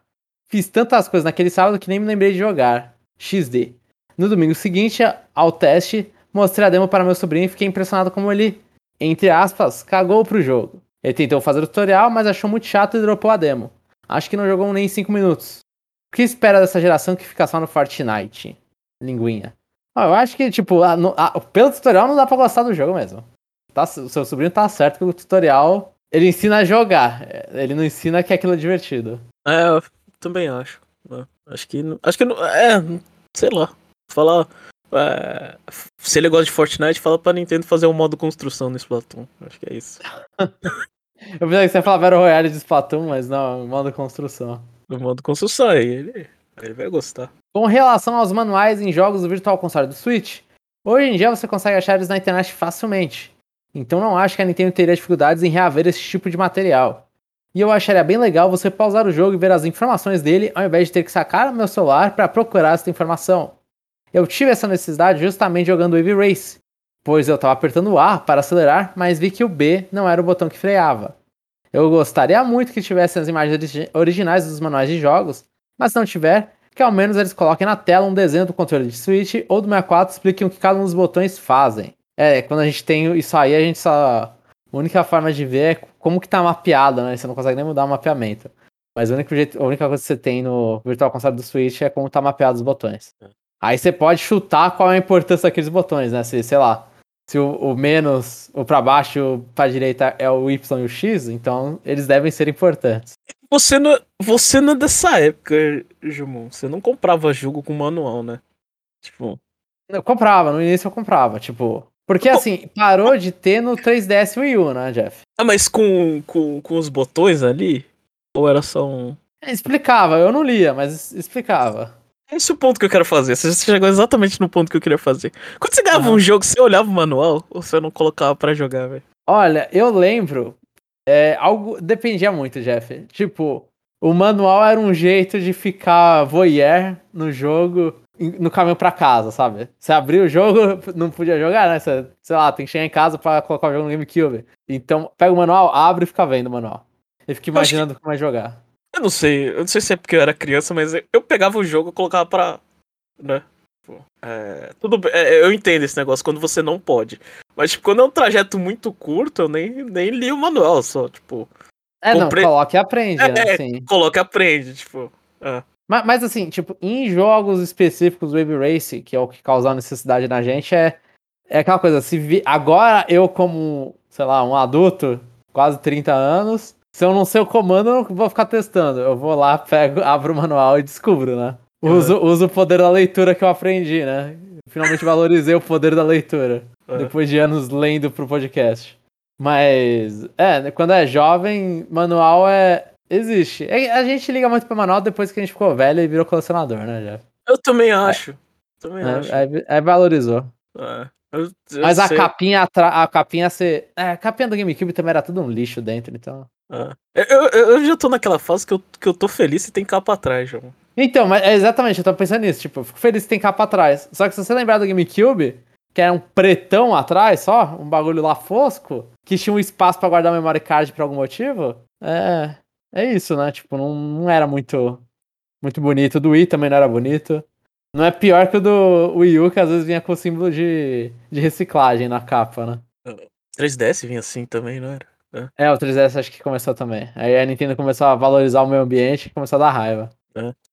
Fiz tantas coisas naquele sábado que nem me lembrei de jogar. XD. No domingo seguinte ao teste, mostrei a demo para meu sobrinho e fiquei impressionado como ele, entre aspas, cagou pro jogo. Ele tentou fazer o tutorial, mas achou muito chato e dropou a demo. Acho que não jogou nem 5 minutos. O que espera dessa geração que fica só no Fortnite? Linguinha. Eu acho que, tipo, a, a, pelo tutorial não dá pra gostar do jogo mesmo tá, o seu sobrinho tá certo que o tutorial ele ensina a jogar. Ele não ensina que aquilo é divertido. É, eu também acho. Né? Acho que. Acho que não. É, sei lá. Falar. É, se ele gosta de Fortnite, fala pra Nintendo fazer um modo construção no Splatoon. Acho que é isso. eu pensei que você ia falar Battle Royale de Splatoon, mas não, modo construção. No modo construção, aí ele, ele vai gostar. Com relação aos manuais em jogos do Virtual Console do Switch, hoje em dia você consegue achar eles na internet facilmente. Então não acho que a Nintendo teria dificuldades em reaver esse tipo de material. E eu acharia bem legal você pausar o jogo e ver as informações dele ao invés de ter que sacar o meu celular para procurar essa informação. Eu tive essa necessidade justamente jogando Wave Race, pois eu estava apertando o A para acelerar, mas vi que o B não era o botão que freava. Eu gostaria muito que tivesse as imagens originais dos manuais de jogos, mas se não tiver, que ao menos eles coloquem na tela um desenho do controle de Switch ou do 64 e expliquem o que cada um dos botões fazem. É, quando a gente tem isso aí, a gente só. A única forma de ver é como que tá mapeado, né? Você não consegue nem mudar o mapeamento. Mas o único jeito, a única coisa que você tem no Virtual Console do Switch é como tá mapeado os botões. É. Aí você pode chutar qual é a importância daqueles botões, né? Se, sei lá, se o, o menos, o para baixo, para direita é o Y e o X, então eles devem ser importantes. Você não, você não é dessa época, Jumon. Você não comprava jogo com manual, né? Tipo. Eu comprava, no início eu comprava, tipo. Porque assim, parou de ter no 3DS Wii U, né, Jeff? Ah, mas com, com, com os botões ali? Ou era só um. É, explicava, eu não lia, mas explicava. Esse é o ponto que eu quero fazer. Você chegou exatamente no ponto que eu queria fazer. Quando você ganhava uhum. um jogo, você olhava o manual ou você não colocava para jogar, velho? Olha, eu lembro. É, algo dependia muito, Jeff. Tipo, o manual era um jeito de ficar voyeur no jogo no caminho para casa, sabe? Você abriu o jogo, não podia jogar, né? Você, sei lá, tem que chegar em casa para colocar o jogo no GameCube. Então, pega o manual, abre e fica vendo o manual. E fica imaginando que... como vai jogar. Eu não sei, eu não sei se é porque eu era criança, mas eu pegava o jogo e colocava pra. né? É, tudo bem, é, eu entendo esse negócio quando você não pode. Mas, tipo, quando é um trajeto muito curto, eu nem, nem li o manual, só, tipo. É, comprei... não, coloca e aprende, é, né? Sim. Coloca e aprende, tipo. É. Mas, mas, assim, tipo, em jogos específicos do Wave Race, que é o que causa necessidade na gente, é, é aquela coisa, se vi, agora eu como, sei lá, um adulto, quase 30 anos, se eu não sei o comando, eu não vou ficar testando. Eu vou lá, pego, abro o manual e descubro, né? Uso, uhum. uso o poder da leitura que eu aprendi, né? Finalmente valorizei o poder da leitura. Uhum. Depois de anos lendo pro podcast. Mas, é, quando é jovem, manual é, Existe. É, a gente liga muito pro manual depois que a gente ficou velho e virou colecionador, né, Jeff? Eu também acho. Também é, acho. Aí, aí valorizou. É. Eu- eu Mas a sei. capinha, a capinha ser. É, a capinha do GameCube também era tudo um lixo dentro, então. Ah. Eu, eu- eu já tô naquela fase que eu, que eu tô feliz e tem capa atrás, João. Então, mas é exatamente, eu tô pensando nisso. Tipo, eu fico feliz que tem capa atrás. Só que se você lembrar do GameCube, que era um pretão atrás só, um bagulho lá fosco, que tinha um espaço pra guardar memory card por algum motivo, é. É isso, né? Tipo, não, não era muito, muito bonito. O do Wii também não era bonito. Não é pior que o do Wii U, que às vezes vinha com o símbolo de, de reciclagem na capa, né? 3DS vinha assim também, não era? É, o 3DS acho que começou também. Aí a Nintendo começou a valorizar o meio ambiente e começou a dar raiva.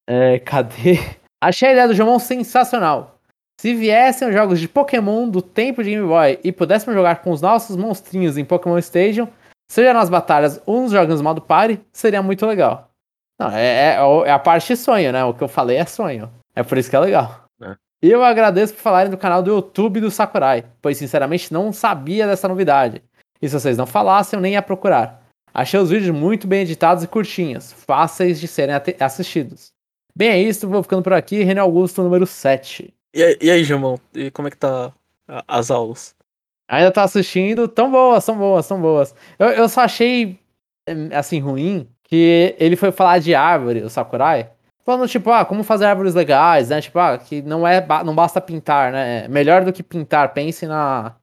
É, cadê? Achei a ideia do Jomon sensacional. Se viessem os jogos de Pokémon do tempo de Game Boy e pudéssemos jogar com os nossos monstrinhos em Pokémon Stadium, seja nas batalhas nos jogos modo party, seria muito legal. Não, é, é- é a parte sonho, né? O que eu falei é sonho. É por isso que é legal. É. E eu agradeço por falarem do canal do YouTube do Sakurai, pois sinceramente não sabia dessa novidade. E se vocês não falassem, eu nem ia procurar. Achei os vídeos muito bem editados e curtinhos, fáceis de serem assistidos. Bem, é isso, vou ficando por aqui. René Augusto, número 7. E, aí- João? E como é que tá as aulas? Ainda tô assistindo, tão boas, tão boas, tão boas. Eu, eu só achei, eh, assim, ruim que ele foi falar de árvore, o Sakurai, falando, tipo, ah, como fazer árvores legais, né? Tipo, ah, que não, é, não basta pintar, né? Melhor do que pintar, pense na,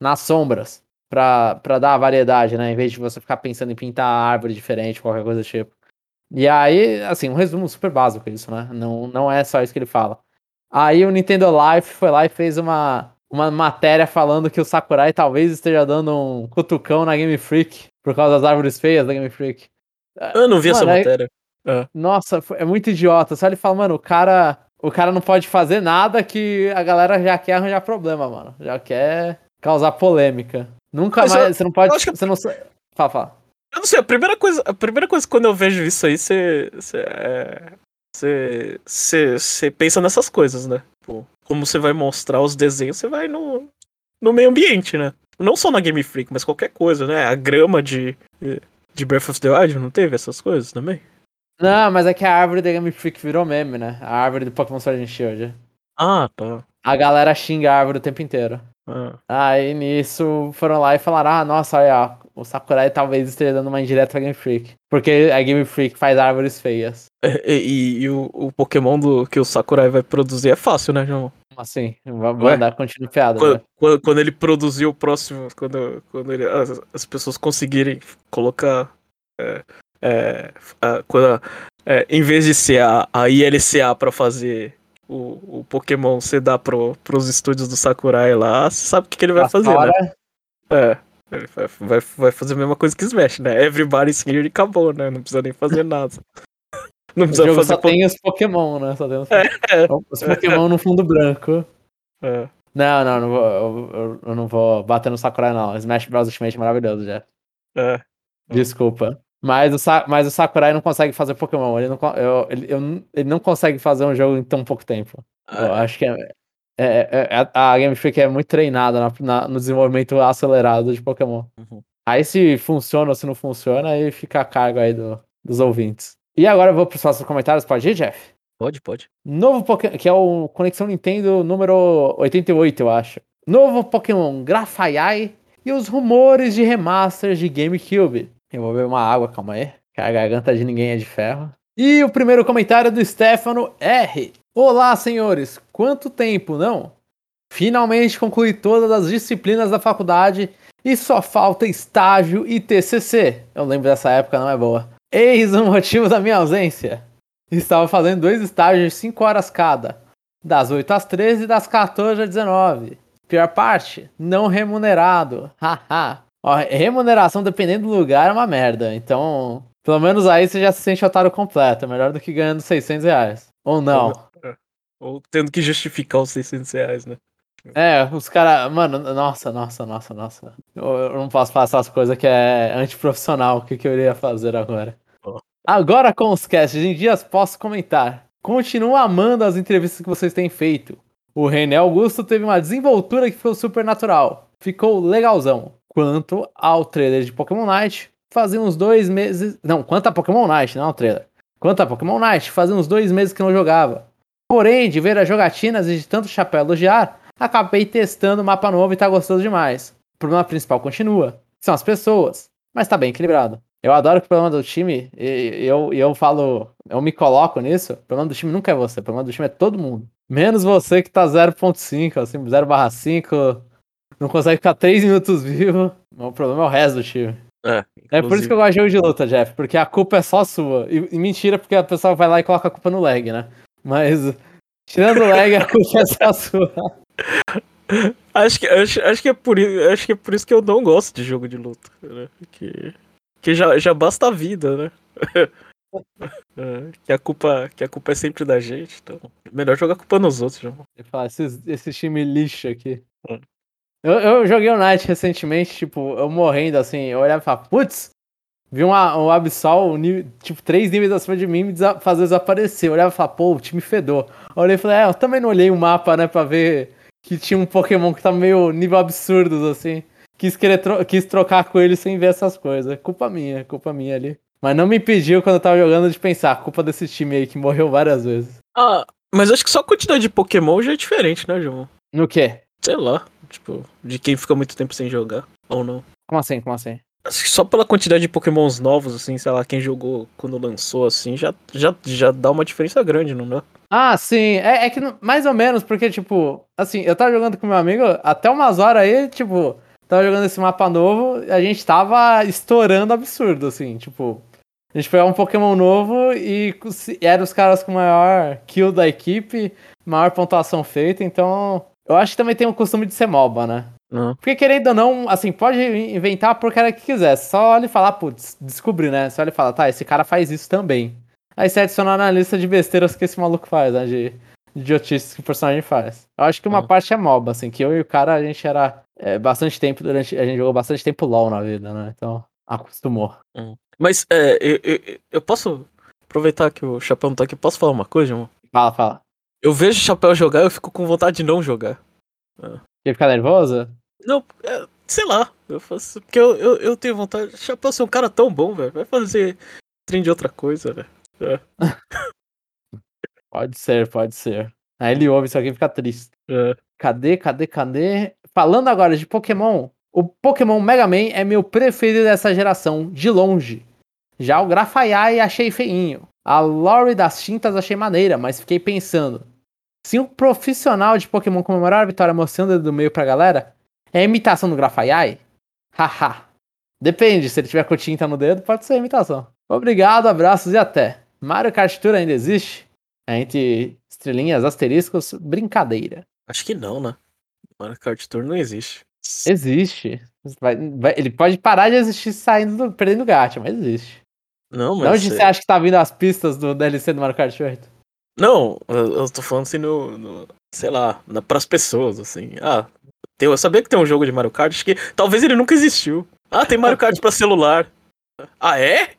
nas sombras, pra, pra dar variedade, né? Em vez de você ficar pensando em pintar árvore diferente, qualquer coisa do tipo. E aí, assim, um resumo super básico isso, né? Não, não é só isso que ele fala. Aí o Nintendo Life foi lá e fez uma, uma matéria falando que o Sakurai talvez esteja dando um cutucão na Game Freak por causa das árvores feias da Game Freak. Eu não vi essa Mano, é- matéria. Nossa, foi- é muito idiota. Só ele fala, mano, o cara, o cara não pode fazer nada que a galera já quer arranjar problema, mano. Já quer causar polêmica. Nunca Mas mais, eu- você não pode, que- você não Fala, fala. Eu não sei, a primeira coisa, a primeira coisa quando eu vejo isso aí, você. Você. é, Você, pensa nessas coisas, né? Tipo, como você vai mostrar os desenhos, você vai no, no meio ambiente, né? Não só na Game Freak, mas qualquer coisa, né? A grama de, de Breath of the Wild não teve essas coisas também? Não, mas é que a árvore da Game Freak virou meme, né? A árvore do Pokémon Sword and Shield. Ah, tá. A galera xinga a árvore o tempo inteiro. Ah. Aí nisso foram lá e falaram: Ah, nossa, olha, o Sakurai talvez esteja dando uma indireta pra Game Freak. Porque a Game Freak faz árvores feias. E, e- e o, o Pokémon do, que o Sakurai vai produzir é fácil, né, João? Assim, vamos Ué? mandar continuar piada. Quando, né? quando, quando ele produzir o próximo, quando, quando ele- as, as pessoas conseguirem colocar. é, é, a- quando é, em vez de ser a, a ILCA pra fazer o, o Pokémon você dá pro, pros estúdios do Sakurai lá, você sabe o que, que ele vai fazer, né? É. Ele vai, vai, vai fazer a mesma coisa que Smash, né? Everybody's here e acabou, né? Não precisa nem fazer nada. Não O precisa jogo fazer. só tem os Pokémon, né? Só tem os, É, os Pokémon no fundo branco. É. Não, não, não vou, eu, eu- eu não vou bater no Sakurai, não. Smash Bros. Ultimate é maravilhoso já. É. Desculpa. Mas o, Sa- mas o Sakurai não consegue fazer Pokémon. Ele não, eu- ele, ele não consegue fazer um jogo em tão pouco tempo. Eu acho que é, é- é- é- a Game Freak é muito treinada na- na- no desenvolvimento acelerado de Pokémon. Uhum. Aí se funciona ou se não funciona, aí fica a cargo aí do- dos ouvintes. E agora eu vou para os próximos comentários. Pode ir, Jeff? Pode, pode. Novo Pokémon, que é o Conexão Nintendo número 88, eu acho. Novo Pokémon Grafaiai e os rumores de remasters de GameCube. Eu vou beber uma água, calma aí. Que a garganta de ninguém é de ferro. E o primeiro comentário do Stefano R. Olá, senhores. Quanto tempo, não? Finalmente concluí todas as disciplinas da faculdade e só falta estágio e TCC. Eu lembro dessa época, não é boa. Eis o motivo da minha ausência. Estava fazendo dois estágios de 5 horas cada, das 8 às 13 e das 14 às 19. Pior parte, não remunerado. Haha. Remuneração dependendo do lugar é uma merda. Então, pelo menos aí você já se sente otário completo. É melhor do que ganhando 600 reais. Ou não. Ou tendo que justificar os 600 reais, né? É, os caras. Mano, nossa, nossa, nossa, nossa. Eu, eu não posso falar essas coisas que é antiprofissional. O que, que eu iria fazer agora? Agora com os casts em dias posso comentar. Continuo amando as entrevistas que vocês têm feito. O René Augusto teve uma desenvoltura que ficou super natural. Ficou legalzão. Quanto ao trailer de Pokémon Night, fazia uns dois meses. Não, quanto a Pokémon Night, não ao trailer. Quanto a Pokémon Night, fazia uns dois meses que não jogava. Porém, de ver as jogatinas e de tanto chapéu elogiar, acabei testando o mapa novo e tá gostoso demais. O problema principal continua, são as pessoas, mas tá bem equilibrado. Eu adoro que o problema do time, e eu, eu falo, eu me coloco nisso, o problema do time nunca é você, o problema do time é todo mundo. Menos você que tá 0.5, assim, 0/5, não consegue ficar 3 minutos vivo, o problema é o resto do time. É, É por isso que eu gosto de jogo de luta, Jeff, porque a culpa é só sua. E, e mentira, porque a pessoa vai lá e coloca a culpa no lag, né? Mas, tirando o lag, a culpa é só sua. Acho que, acho, acho, que é por, acho que é por isso que eu não gosto de jogo de luta. Né? Que, que já, já basta a vida, né? É, que, a culpa, que a culpa é sempre da gente. Então, melhor jogar a culpa nos outros, João. Ele fala, esses, esse time lixo aqui. Hum. Eu, eu joguei o Night recentemente, tipo, eu morrendo assim, eu olhava e falava, putz, vi uma, um Absol, nível- tipo, três níveis acima de mim me desa- fazer desaparecer. Eu olhava e falava, pô, o time fedor. Eu olhei e falei, é, eu também não olhei o mapa, né, pra ver que tinha um Pokémon que tá meio nível absurdos, assim. Quis, querer tro- quis trocar com ele sem ver essas coisas. Culpa minha, culpa minha ali. Mas não me impediu quando eu tava jogando de pensar, culpa desse time aí que morreu várias vezes. Ah, mas acho que só a quantidade de Pokémon já é diferente, né, João? No quê? Sei lá. Tipo, de quem fica muito tempo sem jogar. Ou não. Como assim, como assim? Acho que só pela quantidade de pokémons novos, assim, sei lá, quem jogou quando lançou, assim, já, já, já dá uma diferença grande, não dá? Ah, sim. É, é que mais ou menos, porque, tipo, assim, eu tava jogando com meu amigo até umas horas aí, tipo, tava jogando esse mapa novo, a gente tava estourando absurdo, assim, tipo. A gente pegava um Pokémon novo e e eram os caras com maior kill da equipe, maior pontuação feita, então. Eu acho que também tem o costume de ser MOBA, né? Não. Porque querendo ou não, assim, pode inventar a porcaria que quiser. Só olha e falar, putz, descobri, né? Só olha e fala, tá, esse cara faz isso também. Aí você adiciona na lista de besteiras que esse maluco faz, né? De, de idiotices que o personagem faz. Eu acho que uma Uhum. parte é MOBA, assim, que eu e o cara, a gente era é, bastante tempo durante. A gente jogou bastante tempo LOL na vida, né? Então, acostumou. Mas, é, eu, eu, eu posso aproveitar que o Chapéu não tá aqui, posso falar uma coisa, irmão? Fala, fala. Eu vejo o Chapéu jogar eu fico com vontade de não jogar. Quer ficar nervoso? Não, é, sei lá, eu faço, porque eu, eu, eu tenho vontade. Chapéu ser um cara tão bom, velho, vai fazer trem de outra coisa, velho. Pode ser, pode ser. Aí ele ouve isso aqui e fica triste. É. Cadê, cadê, cadê? Falando agora de Pokémon, o Pokémon Mega Man é meu preferido dessa geração, de longe. Já o Grafaiai achei feinho. A Lore das tintas achei maneira, mas fiquei pensando. Se um profissional de Pokémon comemorar a vitória mostrando do meio pra galera, é imitação do Grafaiai? Haha. Depende, se ele tiver com tinta no dedo, pode ser imitação. Obrigado, abraços e até. Mario Kart Tour ainda existe? É entre estrelinhas, asteriscos, brincadeira. Acho que não, né? Mario Kart Tour não existe. Existe. Vai- vai- ele pode parar de existir saindo, do, perdendo gacha, mas existe. Não, De mas. onde é- você acha que tá vindo as pistas do DLC do Mario Kart 8? Não, eu, eu tô falando assim no. no- sei lá, na, pras pessoas, assim. Ah, tem, eu sabia que tem um jogo de Mario Kart, acho que talvez ele nunca existiu. Ah, tem Mario Kart pra celular. Ah, é?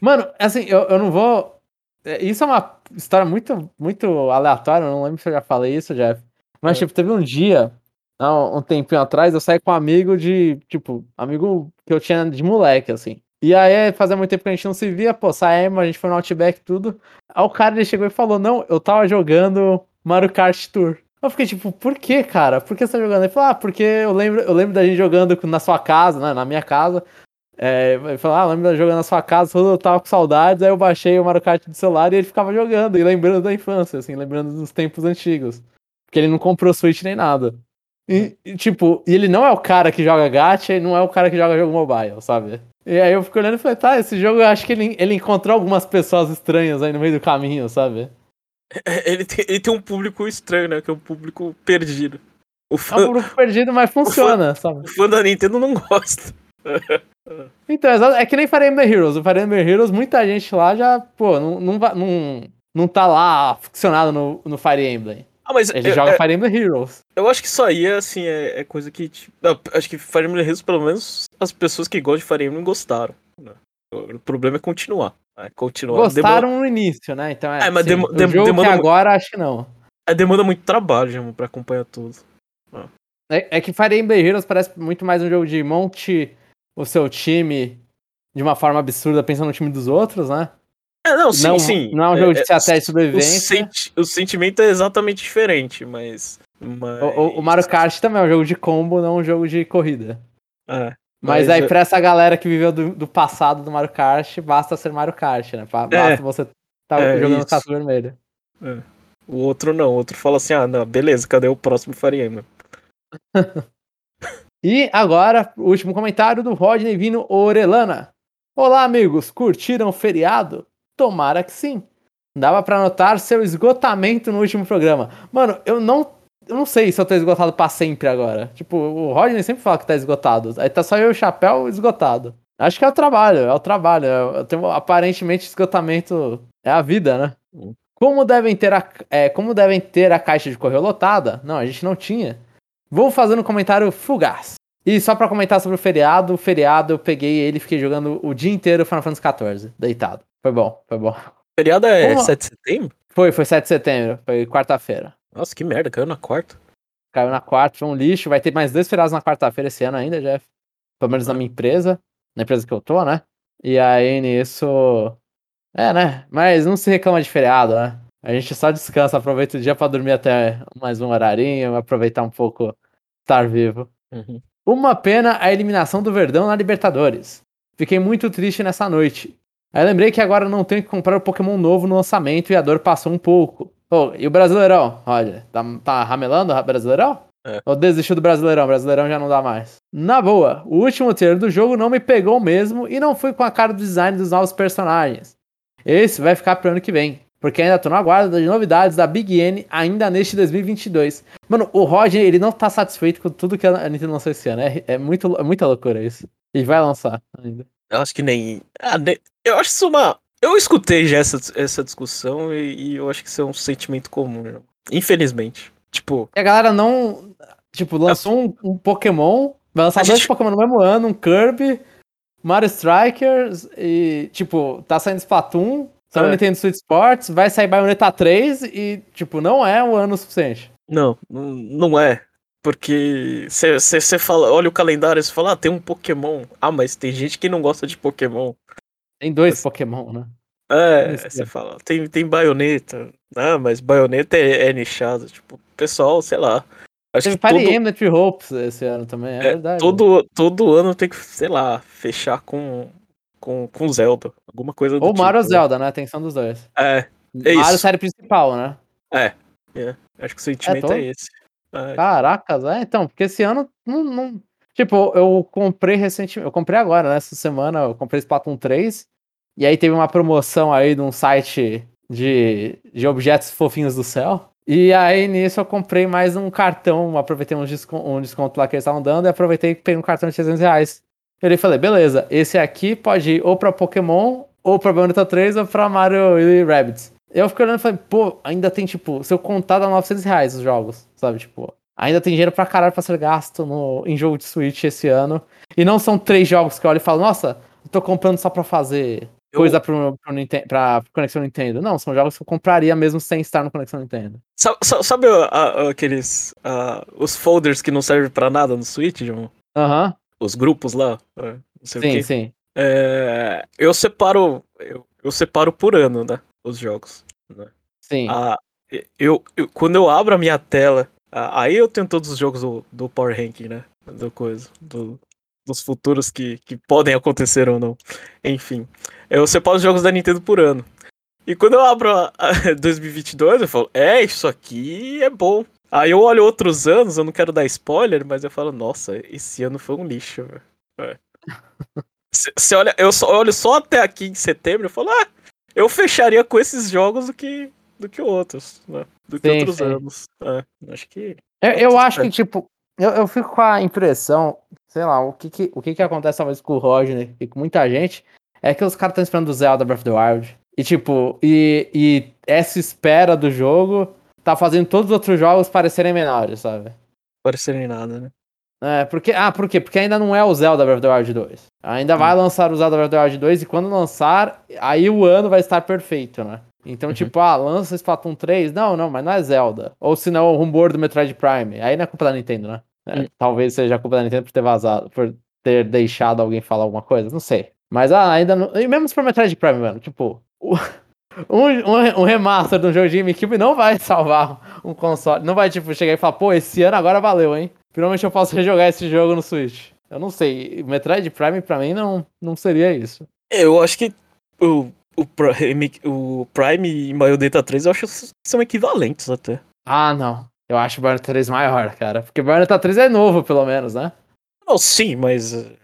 Mano, assim, eu, eu não vou. é, Isso é uma história muito, muito aleatória, eu não lembro se eu já falei isso, Jeff. Mas, É. tipo, teve um dia, um tempinho atrás, eu saí com um amigo de, tipo, amigo que eu tinha de moleque, assim. E aí, fazia muito tempo que a gente não se via, pô, saímos, a gente foi no Outback e tudo. Aí o cara, ele chegou e falou, não, eu tava jogando Mario Kart Tour. Eu fiquei tipo, por que, cara? Por que você tá jogando? Ele falou, ah, porque eu lembro, eu lembro da gente jogando na sua casa, né, na minha casa. É, ele falou, ah, lembro de jogando na sua casa, eu tava com saudades, aí eu baixei o Mario Kart do celular e ele ficava jogando, e lembrando da infância, assim, lembrando dos tempos antigos. Porque ele não comprou Switch nem nada. E, e, tipo, e ele não é o cara que joga gacha e não é o cara que joga jogo mobile, sabe? E aí eu fico olhando e falei, tá, esse jogo eu acho que ele, ele encontrou algumas pessoas estranhas aí no meio do caminho, sabe? É, Ele tem, ele tem um público estranho, né? Que é um público perdido. O É um fã, grupo perdido, mas funciona, sabe? o fã da Nintendo não gosta. Então, é que nem Fire Emblem Heroes. O Fire Emblem Heroes, muita gente lá já, pô, não, não, não, não tá lá ficcionado no, no Fire Emblem. Ah, mas Ele eu, joga é- Fire Emblem Heroes. eu acho que isso aí é, assim, é, é coisa que. Tipo, não, acho que Fire Emblem Heroes, pelo menos, as pessoas que gostam de Fire Emblem gostaram. né? O, problema é continuar. É, continuar. Gostaram no início, né? Então é. É, mas sim. demo- o dem- jogo demanda agora, acho que não. É, demanda muito trabalho, já, pra acompanhar tudo. É, é que Fire Emblem Heroes parece muito mais um jogo de monte o seu time de uma forma absurda pensando no time dos outros, né? É, não, sim, não, sim. não é um jogo de é, estratégia e o, sobrevivência. senti- o sentimento é exatamente diferente, mas. Mas... O, o- o Mario Kart também é um jogo de combo, não um jogo de corrida. É, Mas, Mas aí, eu- pra essa galera que viveu do, do passado do Mario Kart, basta ser Mario Kart, né? Ba- Basta você tá É, jogando isso. caça vermelho. o outro não. O outro fala assim: ah, não, beleza, cadê o próximo Emblem? E agora, o último comentário do Rodney Vino Orelana. Olá, amigos, curtiram o feriado? Tomara que sim. Dava pra notar seu esgotamento no último programa. Mano, eu não, eu não sei se eu tô esgotado pra sempre agora. Tipo, o Rodney sempre fala que tá esgotado. Aí tá só eu e o Chapéu esgotado. Acho que é o trabalho, é o trabalho. Eu tenho, aparentemente, esgotamento é a vida, né? Hum. Como devem, ter a, é, como devem ter a caixa de correio lotada? Não, a gente não tinha. Vou fazer um comentário fugaz. E só pra comentar sobre o feriado, o feriado eu peguei ele e fiquei jogando o dia inteiro Final Fantasy XIV, deitado. Foi bom, foi bom. Feriado é Como- 7 de setembro? Foi, foi 7 de setembro, foi quarta-feira. Nossa, que merda, caiu na quarta. Caiu na quarta, foi um lixo. Vai ter mais dois feriados na quarta-feira esse ano ainda, Jeff. Pelo menos na minha empresa, na empresa que eu tô, né? E aí nisso. É, né? Mas não se reclama de feriado, né? A gente só descansa, aproveita o dia pra dormir até mais um horarinho, aproveitar um pouco estar vivo. Uhum. Uma pena a eliminação do Verdão na Libertadores. Fiquei muito triste nessa noite. Aí lembrei que agora não tenho que comprar o Pokémon novo no lançamento e a dor passou um pouco. Ô, e o Brasileirão? Olha, tá, tá ramelando o Brasileirão? É. Ou desistiu do Brasileirão? Brasileirão já não dá mais. Na boa, o último trailer do jogo não me pegou mesmo e não fui com a cara do design dos novos personagens. Esse vai ficar pro ano que vem. Porque ainda tô na guarda de novidades da Big N ainda neste 2022. Mano, o Roger, ele não tá satisfeito com tudo que a Nintendo lançou esse ano. É, é, muito, é muita loucura isso. E vai lançar ainda. Eu acho que nem. Ah, ne- Eu acho isso uma. Eu escutei já essa, essa discussão e, e eu acho que isso é um sentimento comum, né? Infelizmente. Tipo, E a galera não. Tipo, lançou um, um Pokémon. Vai lançar A dois gente- Pokémon no mesmo ano, um Kirby, Mario Strikers e, tipo, tá saindo Splatoon, saiu É. Nintendo Switch Sports, vai sair Bayonetta 3 e, tipo, não é um ano suficiente. não, não- não é. Porque você fala, olha o calendário e você fala, ah, tem um Pokémon. Ah, mas tem gente que não gosta de Pokémon. Tem dois Mas- Pokémon, né? É, você é. fala, tem, tem baioneta. Ah, mas baioneta é, é nichado. Tipo, pessoal, sei lá. Acho Teve que todo, Emblem Tree Hopes esse ano também, é, é, verdade. todo, todo ano tem que, sei lá, fechar com, com, com Zelda. Alguma coisa do Ou Mario ou tipo, né? Zelda, né? Atenção dos dois. É, É Mario isso. série principal, né? acho que o sentimento tô- é, esse. É, Caracas, é, então, porque esse ano não, não- Tipo, eu comprei recentemente. Eu comprei agora, né? Essa semana eu comprei Splatoon 3. E aí teve uma promoção aí de um site de, de objetos fofinhos do céu. E aí nisso eu comprei mais um cartão. Aproveitei um desconto, um desconto lá que eles estavam dando e aproveitei e peguei um cartão de 300 reais. Eu falei, beleza, esse aqui pode ir ou pra Pokémon, ou pra Bayonetta 3, ou pra Mario e Rabbids. Eu fiquei olhando e falei, pô, ainda tem, tipo, se eu contar, dá 900 reais os jogos, sabe? Tipo, ainda tem dinheiro pra caralho pra ser gasto no, em jogo de Switch esse ano. E não são três jogos que eu olho e falo, nossa, eu tô comprando só pra fazer Eu- coisa pro, pro Ninten- pra Conexão Nintendo. Não, são jogos que eu compraria mesmo sem estar no Conexão Nintendo. Sabe, sa- sabe a- a- aqueles. a- os folders que não servem pra nada no Switch, João? Aham, Os grupos lá? é, não sei o sim, quê. sim. É, eu separo. Eu, eu separo por ano, né? Os jogos. Sim. Ah, eu, eu- quando eu abro a minha tela, ah, aí eu tenho todos os jogos do, do Power Ranking, né? Do coisa. Do, dos futuros que, que podem acontecer ou não. Enfim. Eu separo os jogos da Nintendo por ano. E quando eu abro a, a 2022, eu falo, é, isso aqui é bom. Aí eu olho outros anos, eu não quero dar spoiler, mas eu falo, nossa, esse ano foi um lixo, velho. É. Olha, eu só olho só até aqui em setembro, eu falo, ah, eu fecharia com esses jogos do que, do que outros, né? Do que Sim, outros sim. anos. É, acho que. Eu, eu acho que, certo. tipo, eu, eu fico com a impressão, sei lá, o que que, o que, que acontece talvez com o Roger e com muita gente, é que os caras estão esperando o Zelda Breath of the Wild. E, tipo, e, e essa espera do jogo tá fazendo todos os outros jogos parecerem menores, sabe? parecerem nada, né? É, porque, ah, por quê? Porque ainda não é o Zelda Breath of the Wild 2. Ainda vai lançar o Zelda Breath of the Wild 2 e quando lançar, aí o ano vai estar perfeito, né? Então, Uhum. tipo, ah, lança Splatoon 3? Não, não, mas não é Zelda. Ou se não, o rumor do Metroid Prime. Aí não é culpa da Nintendo, né? É, Hum. Talvez seja culpa da Nintendo por ter vazado, por ter deixado alguém falar alguma coisa, não sei. Mas ah, ainda não. E mesmo se for Metroid Prime, mano, tipo, o, um, um, um remaster de um jogo de GameCube não vai salvar um console. Não vai, tipo, chegar e falar, pô, esse ano agora valeu, hein? Finalmente eu posso rejogar esse jogo no Switch. Eu não sei. Metroid Prime pra mim não, não seria isso. Eu acho que o, o, Prime, o Prime e Bayonetta 3 eu acho que são equivalentes até. Ah, não. Eu acho o Bayonetta 3 maior, cara. Porque o Bayonetta 3 é novo, pelo menos, né? Não, sim, mas. eh,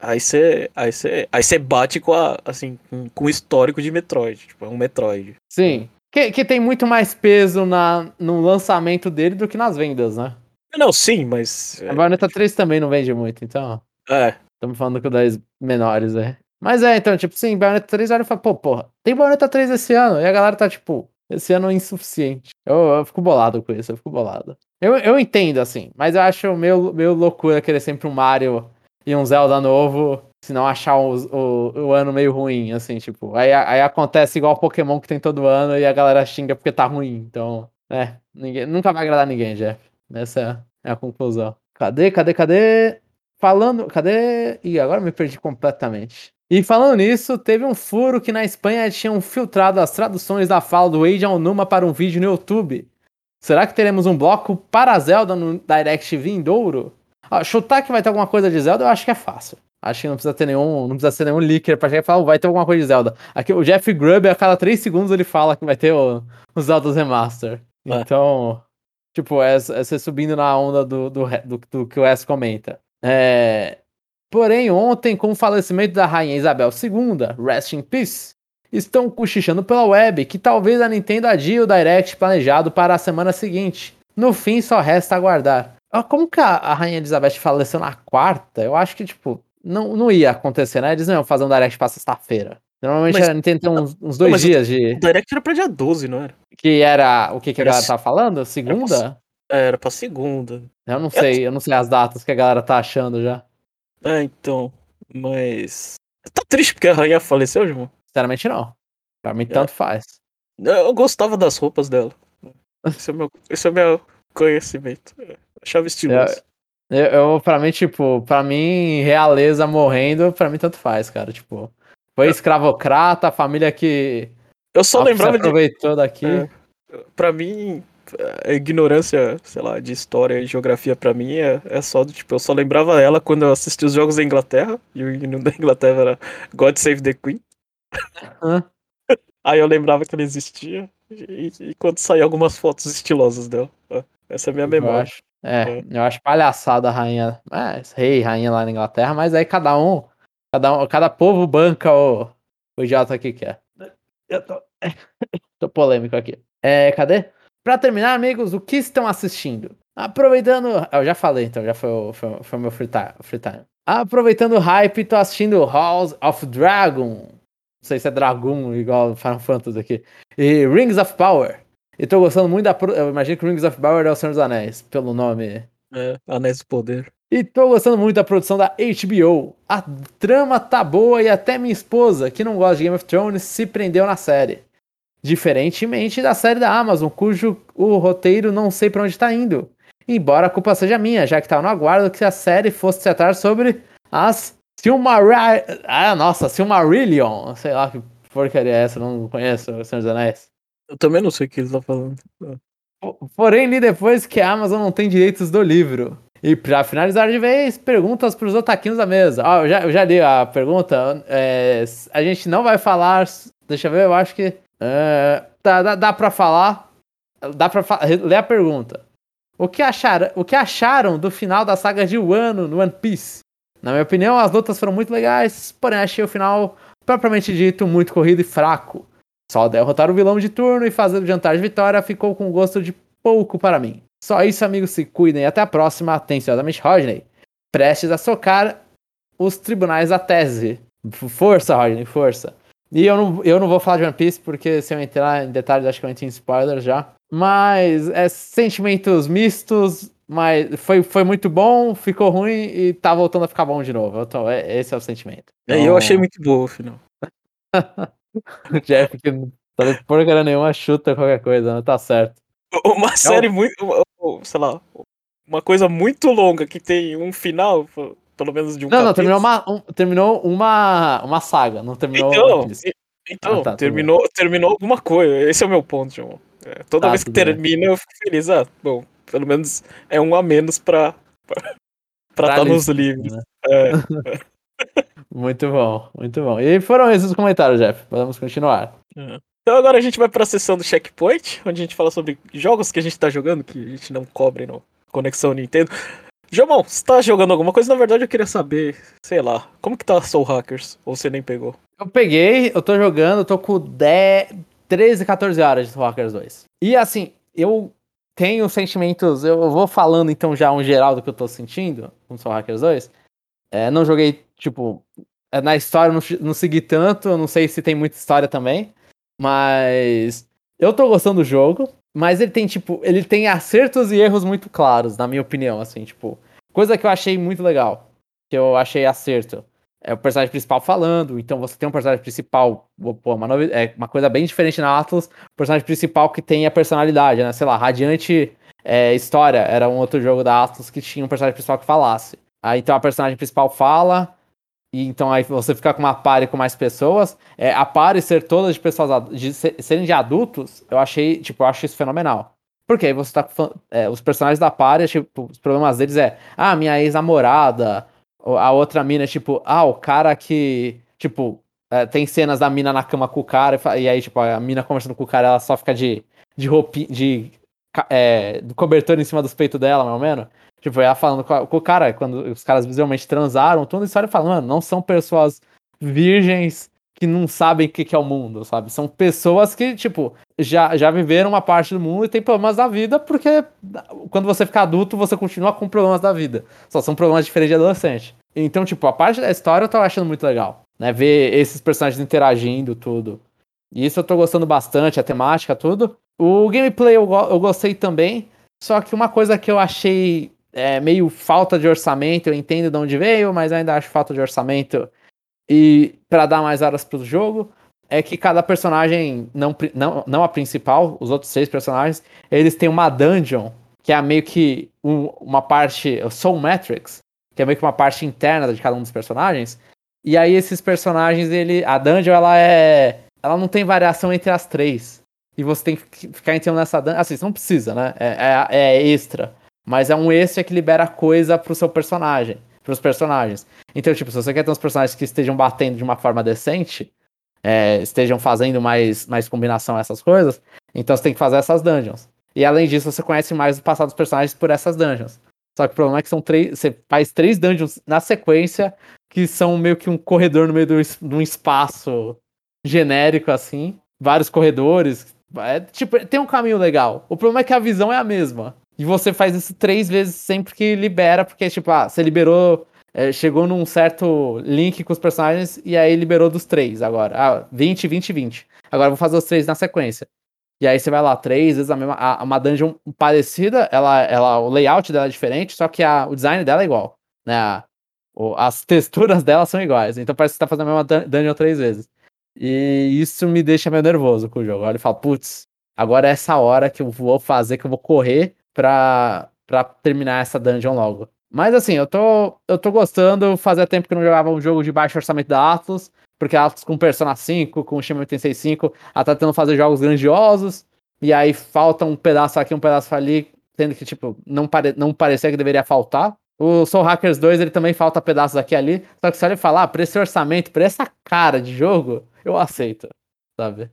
Aí você aí você aí você bate com a assim com, o histórico de Metroid, tipo, é um Metroid. Sim. Que, que tem muito mais peso na, no lançamento dele do que nas vendas, né? Não, sim, mas A Bayonetta 3 também não vende muito, então. é, Estamos falando com das menores, né? Mas é, então, tipo, sim, Bayonetta 3 olha e fala, pô, porra, tem Bayonetta 3 esse ano. E a galera tá, tipo, esse ano é insuficiente. Eu, eu fico bolado com isso, eu fico bolado. Eu, eu entendo, assim, mas eu acho meio, meio loucura querer sempre um Mario e um Zelda novo, se não achar o, o, o ano meio ruim, assim, tipo. Aí, aí acontece igual Pokémon que tem todo ano e a galera xinga porque tá ruim. Então, é, ninguém, nunca vai agradar ninguém, Jeff. Essa é a conclusão. Cadê, cadê, cadê? Falando, cadê? Ih, agora me perdi completamente. E falando nisso, teve um furo que na Espanha tinham filtrado as traduções da fala do Eiji Aonuma para um vídeo no YouTube. Será que teremos um bloco para Zelda no Direct vindouro? Ah, chutar que vai ter alguma coisa de Zelda, eu acho que é fácil. Acho que não precisa ter nenhum, não precisa ser nenhum leaker pra chegar e falar, "Oh, vai ter alguma coisa de Zelda. Aqui, o Jeff Grubb, a cada 3 segundos ele fala que vai ter o, o Zelda Remaster. É. Então, tipo, é, é você subindo na onda do, do, do, do que o S comenta. É, Porém, ontem, com o falecimento da Rainha Isabel II, Rest in Peace, estão cochichando pela web que talvez a Nintendo adie o Direct planejado para a semana seguinte. No fim, só resta aguardar. Ah, Como que a, a Rainha Elizabeth faleceu na quarta? Eu acho que, tipo, não, não ia acontecer, né? Eles não iam fazer um Direct pra sexta-feira. Normalmente Mas- a Nintendo tem uns, uns dois mas o- dias de. o Direct era pra dia 12, não era? Que era o que, que a Era galera se- tá falando? Segunda? É, era pra segunda. Eu não sei, eu não sei as datas que a galera tá achando já. É, então, mas tá triste porque a rainha faleceu, irmão. Sinceramente, não. Pra mim, tanto faz. Eu gostava das roupas dela. Esse é o meu, esse é o meu conhecimento. Eu Achava estiloso. Eu, eu, pra mim, tipo, pra mim, realeza morrendo, pra mim tanto faz, cara. Tipo, foi escravocrata, a família que Eu só lembrava de. aproveitou daqui. É. Pra mim, a ignorância, sei lá, de história e geografia pra mim é, é só do tipo, eu só lembrava ela quando eu assistia os jogos da Inglaterra, e o hino da Inglaterra era God Save the Queen. Aí eu lembrava que ela existia, e, e quando saía algumas fotos estilosas dela. É, Essa é a minha Eu memória. acho. É, eu acho palhaçada a rainha. É, rei, rainha lá na Inglaterra, mas aí cada um, cada, um, cada povo banca o, o idiota que quer. Eu tô, tô polêmico aqui. É, cadê? Pra terminar, amigos, o que estão assistindo? Aproveitando. ah, Eu já falei, então, já foi o foi, foi meu free time, free time. Aproveitando o hype, tô assistindo House of Dragon. Não sei se é Dragon, igual Final Fantasy aqui. E Rings of Power. E tô gostando muito da. Eu imagino que Rings of Power é o Senhor dos Anéis, pelo nome. É, Anéis do Poder. E tô gostando muito da produção da HBO. A trama tá boa e até minha esposa, que não gosta de Game of Thrones, se prendeu na série. Diferentemente da série da Amazon, cujo o roteiro não sei pra onde tá indo. Embora a culpa seja minha, já que tava no aguardo que a série fosse tratar sobre as Silmar... Ah, nossa, Silmarillion. Sei lá que porcaria é essa, não conheço o Senhor dos Anéis. Eu também não sei o que ele tá falando. Po- Porém, li depois que a Amazon não tem direitos do livro. E pra finalizar de vez, perguntas pros otaquinos da mesa. Ó, eu, já, eu já li a pergunta. é, a gente não vai falar. Deixa eu ver, eu acho que. É, dá, dá, dá pra falar. Dá pra ler a pergunta. O que, acharam, o que acharam do final da saga de Wano no One Piece? Na minha opinião, as lutas foram muito legais, porém achei o final, propriamente dito, muito corrido e fraco. Só derrotar o vilão de turno e fazer o jantar de vitória ficou com gosto de pouco para mim. Só isso, amigos, se cuidem. Até a próxima. Atenciosamente, Rodney. Prestes a socar os tribunais da tese. Força, Rodney, força. E eu não, eu não vou falar de One Piece, porque se eu entrar em detalhes, acho que eu entro em spoilers já. Mas é sentimentos mistos, mas foi, foi muito bom, ficou ruim e tá voltando a ficar bom de novo. Então, é, esse é o sentimento. É, e eu Então, achei muito boa o final. Jeff, que não sabe porcaria nenhuma, chuta qualquer coisa, né? Tá certo. Uma série muito. uma- uma- Sei lá. Uma coisa muito longa que tem um final, pelo menos de um Não, não, capítulo. terminou uma, um- terminou uma, uma saga, não terminou Então, Então, Ah, tá, terminou, terminou alguma coisa. Esse é o meu ponto, João. É, toda Tá, vez que tudo bem. termina, eu fico feliz. Ah, bom, pelo menos é um a menos pra estar nos lista, livros. né? É, Muito bom, muito bom. E foram esses os comentários, Jeff. Podemos continuar. Então agora a gente vai pra sessão do checkpoint, onde a gente fala sobre jogos que a gente tá jogando, que a gente não cobre no Conexão Nintendo. João, você tá jogando alguma coisa? Na verdade, eu queria saber, sei lá, como que tá Soul Hackers? Ou você nem pegou? Eu peguei, eu tô jogando, eu tô com 10, 13, 14 horas de Soul Hackers 2. E assim, eu tenho sentimentos, eu vou falando então já um geral do que eu tô sentindo com Soul Hackers 2. É, não joguei, tipo, é, na história eu não, não segui tanto, eu não sei se tem muita história também, mas eu tô gostando do jogo, mas ele tem, tipo, ele tem acertos e erros muito claros, na minha opinião, assim, tipo, coisa que eu achei muito legal, que eu achei acerto é o personagem principal falando, então você tem um personagem principal, pô, uma novi- é uma coisa bem diferente na Atlas, personagem principal que tem a personalidade, né? Sei lá, Radiante é, História era um outro jogo da Atlas que tinha um personagem principal que falasse. Aí então a personagem principal fala, e então aí você fica com uma party com mais pessoas. É, a party ser todas de pessoas de se- serem de adultos, eu achei, tipo, eu acho isso fenomenal. Porque aí você tá é, os personagens da party, tipo, os problemas deles é, ah, minha ex-namorada, A outra mina tipo, ah, o cara que. Tipo, é, tem cenas da mina na cama com o cara, e aí, tipo, a mina conversando com o cara, ela só fica de, de roupinha, de. É, cobertor em cima dos peitos dela, mais ou menos. Tipo, ela falando com, a- com o cara, quando os caras visualmente transaram, toda a história falando, não são pessoas virgens que não sabem o que, que é o mundo, sabe? São pessoas que, tipo, já, já viveram uma parte do mundo e tem problemas da vida, porque quando você fica adulto, você continua com problemas da vida. Só são problemas diferentes de adolescente. Então, tipo, a parte da história eu tô achando muito legal, né? Ver esses personagens interagindo, tudo. E isso eu tô gostando bastante, a temática, tudo. O gameplay eu, go- eu gostei também, só que uma coisa que eu achei é, meio falta de orçamento, eu entendo de onde veio, mas ainda acho falta de orçamento e para dar mais horas pro jogo, é que cada personagem, não, não, não a principal, os outros seis personagens, eles têm uma dungeon, que é meio que um- uma parte, Soul Matrix, que é meio que uma parte interna de cada um dos personagens. E aí esses personagens, ele, a dungeon, ela é, ela não tem variação entre as três. E você tem que ficar entrando nessa dungeon, assim, você não precisa, né? É, é, é extra. Mas é um extra que libera coisa pro seu personagem, pros personagens. Então, tipo, se você quer ter uns personagens que estejam batendo de uma forma decente, é, estejam fazendo mais, mais combinação essas coisas, então você tem que fazer essas dungeons. E além disso, você conhece mais o passado dos personagens por essas dungeons. Só que o problema é que são três. Você faz três dungeons na sequência, que são meio que um corredor no meio do de um espaço genérico, assim. Vários corredores. É, tipo, tem um caminho legal. O problema é que a visão é a mesma. E você faz isso três vezes sempre que libera, porque, tipo, ah, você liberou. é, chegou num certo link com os personagens e aí liberou dos três agora. Ah, 20, 20, 20. Agora vou fazer os três na sequência. E aí você vai lá, três vezes a mesma. A, uma dungeon parecida, ela, ela, o layout dela é diferente, só que a, o design dela é igual. Né? A- o- as texturas dela são iguais. Então parece que você tá fazendo a mesma dun- dungeon três vezes. E isso me deixa meio nervoso com o jogo. Olha e putz, agora é essa hora que eu vou fazer, que eu vou correr pra, pra terminar essa dungeon logo. Mas assim, eu tô, eu tô gostando. Fazia tempo que eu não jogava um jogo de baixo orçamento da Atlas. Porque a Atlas com Persona 5, com o Shin 865, ela tá tentando fazer jogos grandiosos. E aí falta um pedaço aqui, um pedaço ali. Tendo que, tipo, não, pare, não parecia que deveria faltar. O Soul Hackers 2, ele também falta pedaços aqui e ali. Só que se ele falar, ah, pra esse orçamento, pra essa cara de jogo, eu aceito, sabe?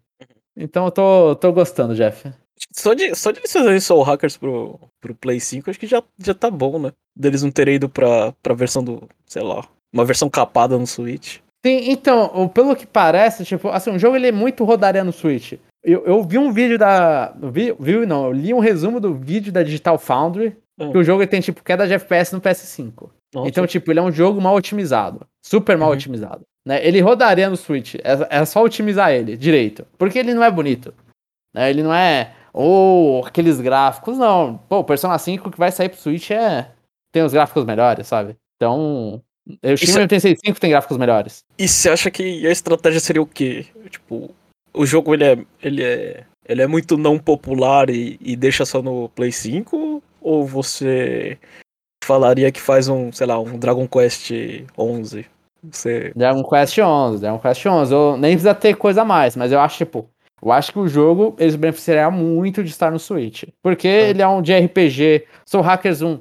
Então eu tô, tô gostando, Jeff. Só de, só de eles fazerem Soul Hackers pro, pro Play 5, acho que já, já tá bom, né? Deles não terem ido pra, pra versão do, sei lá, uma versão capada no Switch. Sim, então, pelo que parece, tipo, assim, o jogo ele é muito rodaria no Switch. Eu, eu vi um vídeo da. Vi, vi, não, eu li um resumo do vídeo da Digital Foundry, Hum. que o jogo tem, tipo, queda de FPS no PS5. Nossa. Então, tipo, ele é um jogo mal otimizado. Super mal Uhum. otimizado. Né? Ele rodaria no Switch. É, é só otimizar ele direito. Porque ele não é bonito. Né? Ele não é. Ou aqueles gráficos, não. Pô, o Persona 5 que vai sair pro Switch é. Tem os gráficos melhores, sabe? Então. O Shin Isso é- 85 tem gráficos melhores. E você acha que a estratégia seria o quê? Tipo, o jogo ele é, ele é, ele é muito não popular e, e deixa só no Play 5? Ou você falaria que faz um, sei lá, um Dragon Quest 11 Você... Dragon Quest 11, Dragon Quest 11. Eu nem precisa ter coisa a mais, mas eu acho, tipo, eu acho que o jogo eles beneficiariam muito de estar no Switch. Porque Ah. ele é um de RPG. Soul Hackers 1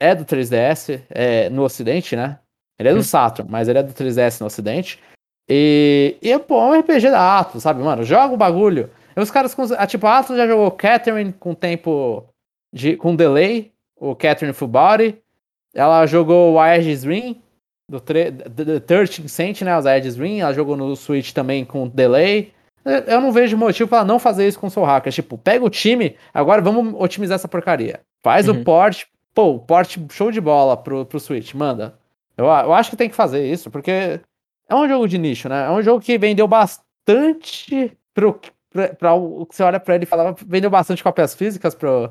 é do 3DS, é, no ocidente, né? Ele é do Hum. Saturn, mas ele é do 3DS no ocidente. E, e pô, é um RPG da Atlas, sabe, mano? Joga o bagulho. E os caras, com, ah, tipo, a Atlas já jogou Catherine com tempo de, com delay, o Catherine Full Body. Ela jogou o Aegis Ring, do tre- the- the 13 Cent, né? Os Aegis Ring. Ela jogou no Switch também com delay. Eu- não vejo motivo pra ela não fazer isso com o Soul Hackers. Tipo, pega o time, agora vamos otimizar essa porcaria. Faz Uhum. o port, pô, o port show de bola pro, pro Switch, manda. Eu, eu acho que tem que fazer isso, porque é um jogo de nicho, né? É um jogo que vendeu bastante pro, pra, pra o que você olha pra ele e fala, vendeu bastante cópias físicas pro,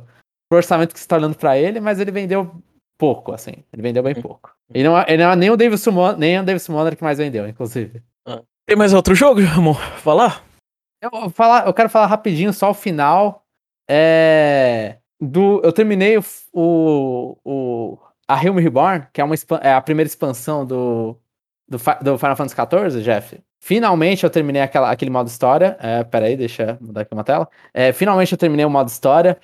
pro orçamento que se tá olhando pra ele, mas ele vendeu pouco, assim. Ele vendeu bem Hum. pouco. Ele não, é- ele não é nem o David Summoner, nem o David Summoner que mais vendeu, inclusive. Tem mais outro jogo, Ramon? Falar? Eu, vou falar, eu quero falar rapidinho só o final. É, do, eu terminei o, o, o- a Realm Reborn, que é, uma, é a primeira expansão do, do, do Final Fantasy XIV, Jeff. Finalmente eu terminei aquela, aquele modo história. É, peraí, deixa eu mudar aqui uma tela. É, finalmente eu terminei o modo história.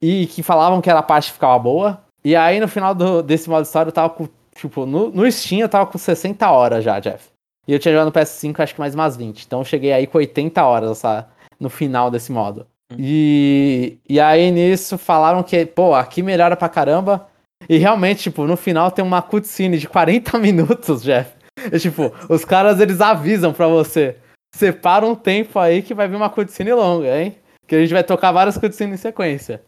E que falavam que era a parte que ficava boa. E aí no final do- desse modo história eu tava com. Tipo, no, no Steam eu tava com 60 horas já, Jeff. E eu tinha jogado no PS5 acho que mais umas 20. Então eu cheguei aí com 80 horas essa, no final desse modo. Hum. E, e aí nisso falaram que, pô, aqui melhora pra caramba. E realmente, tipo, no final tem uma cutscene de 40 minutos, Jeff. E, tipo, os caras eles avisam pra você. Separa um tempo aí que vai vir uma cutscene longa, hein? Que a gente vai tocar várias cutscenes em sequência.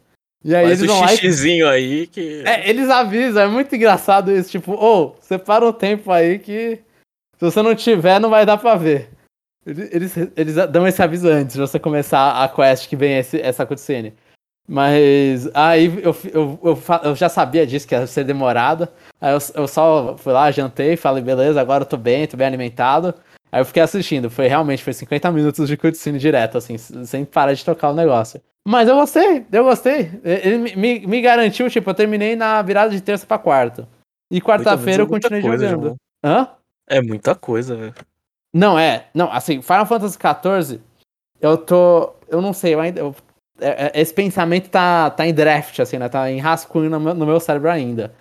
E aí Faz eles lá e xixizinho aí que. é, eles avisam, é muito engraçado isso. Tipo, ô, separa um tempo aí que se você não tiver, não vai dar pra ver. Eles, eles, dão esse aviso antes de você começar a quest que vem esse, essa cutscene. Mas aí eu, eu, eu, eu já sabia disso, que ia ser demorada. Aí eu, eu só fui lá, jantei, falei, beleza, agora eu tô bem, tô bem alimentado. Aí eu fiquei assistindo. Foi realmente, foi 50 minutos de cutscene direto, assim, sem parar de tocar o negócio. Mas eu gostei, eu gostei. Ele me, me, garantiu, tipo, eu terminei na virada de terça pra quarta. E quarta-feira eu Muita continuei jogando. João. Hã? É muita coisa, velho. Não, é. Não, assim, Final Fantasy XIV, eu tô. Eu não sei, eu ainda. eu- é- é- esse pensamento tá, tá em draft, assim, né? Tá em rascunho no meu, no meu cérebro ainda.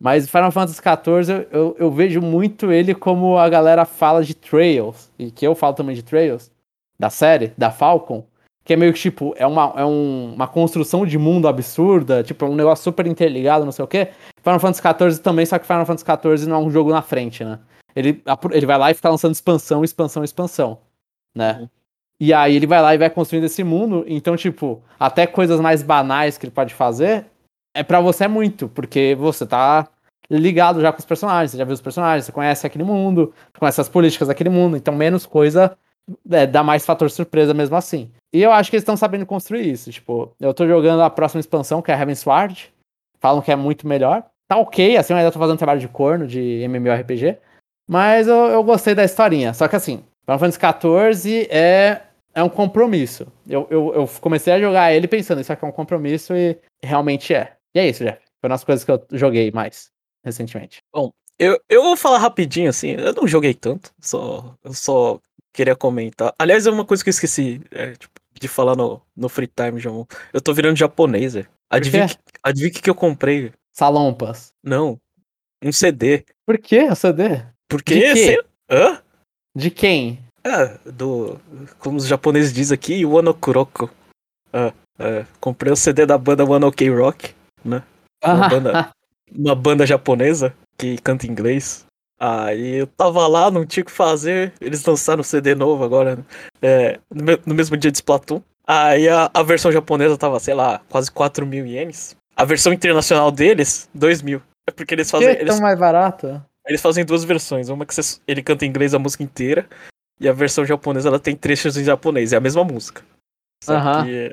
Mas Final Fantasy XIV, eu, eu, eu vejo muito ele como a galera fala de Trails, e que eu falo também de Trails, da série, da Falcon, que é meio que tipo, é uma, é um- uma construção de mundo absurda, tipo, é um negócio super interligado, não sei o quê. Final Fantasy XIV também, só que Final Fantasy XIV não é um jogo na frente, né? Ele, ele vai lá e fica lançando expansão, expansão, expansão, né? Uhum. E aí ele vai lá e vai construindo esse mundo, então, tipo, até coisas mais banais que ele pode fazer, é para você é muito, porque você tá ligado já com os personagens, você já viu os personagens, você conhece aquele mundo, conhece as políticas daquele mundo, então menos coisa é, dá mais fator surpresa mesmo assim. E eu acho que eles estão sabendo construir isso, tipo, eu tô jogando a próxima expansão, que é Heaven Sword, falam que é muito melhor, tá ok, assim, eu ainda tô fazendo trabalho de corno, de MMORPG, mas eu, eu gostei da historinha, só que assim, Final Fantasy XIV é, é um compromisso. Eu, eu, eu comecei a jogar ele pensando, isso aqui é um compromisso e realmente é. E é isso, Jeff. Foi uma das coisas que eu joguei mais recentemente. Eu, eu vou falar rapidinho, assim, eu não joguei tanto, só, eu só queria comentar. Aliás, é uma coisa que eu esqueci é, tipo, de falar no, no free time, João. Eu tô virando japonês, velho. Adivinha, o que que eu comprei? Salompas. Não, um CD. Por que o CD? Porque, De quê? sei- hã? De quem? Ah, do, como os japoneses dizem aqui, Wano Kuroko. Ah, é, comprei o CD da banda One Ok Rock, Uma banda- uma banda japonesa que canta inglês. Aí eu tava lá, não tinha o que fazer. Eles lançaram um CD novo agora, né? É, no, me- no mesmo dia de Splatoon. Aí a, a versão japonesa tava, sei lá, quase 4 mil ienes. A versão internacional deles, 2 mil. É porque eles que fazem, é eles, tão mais barato? Eles fazem duas versões. Uma que você- ele canta em inglês a música inteira. E a versão japonesa ela tem trechos em japonês. É a mesma música. Só Aham. que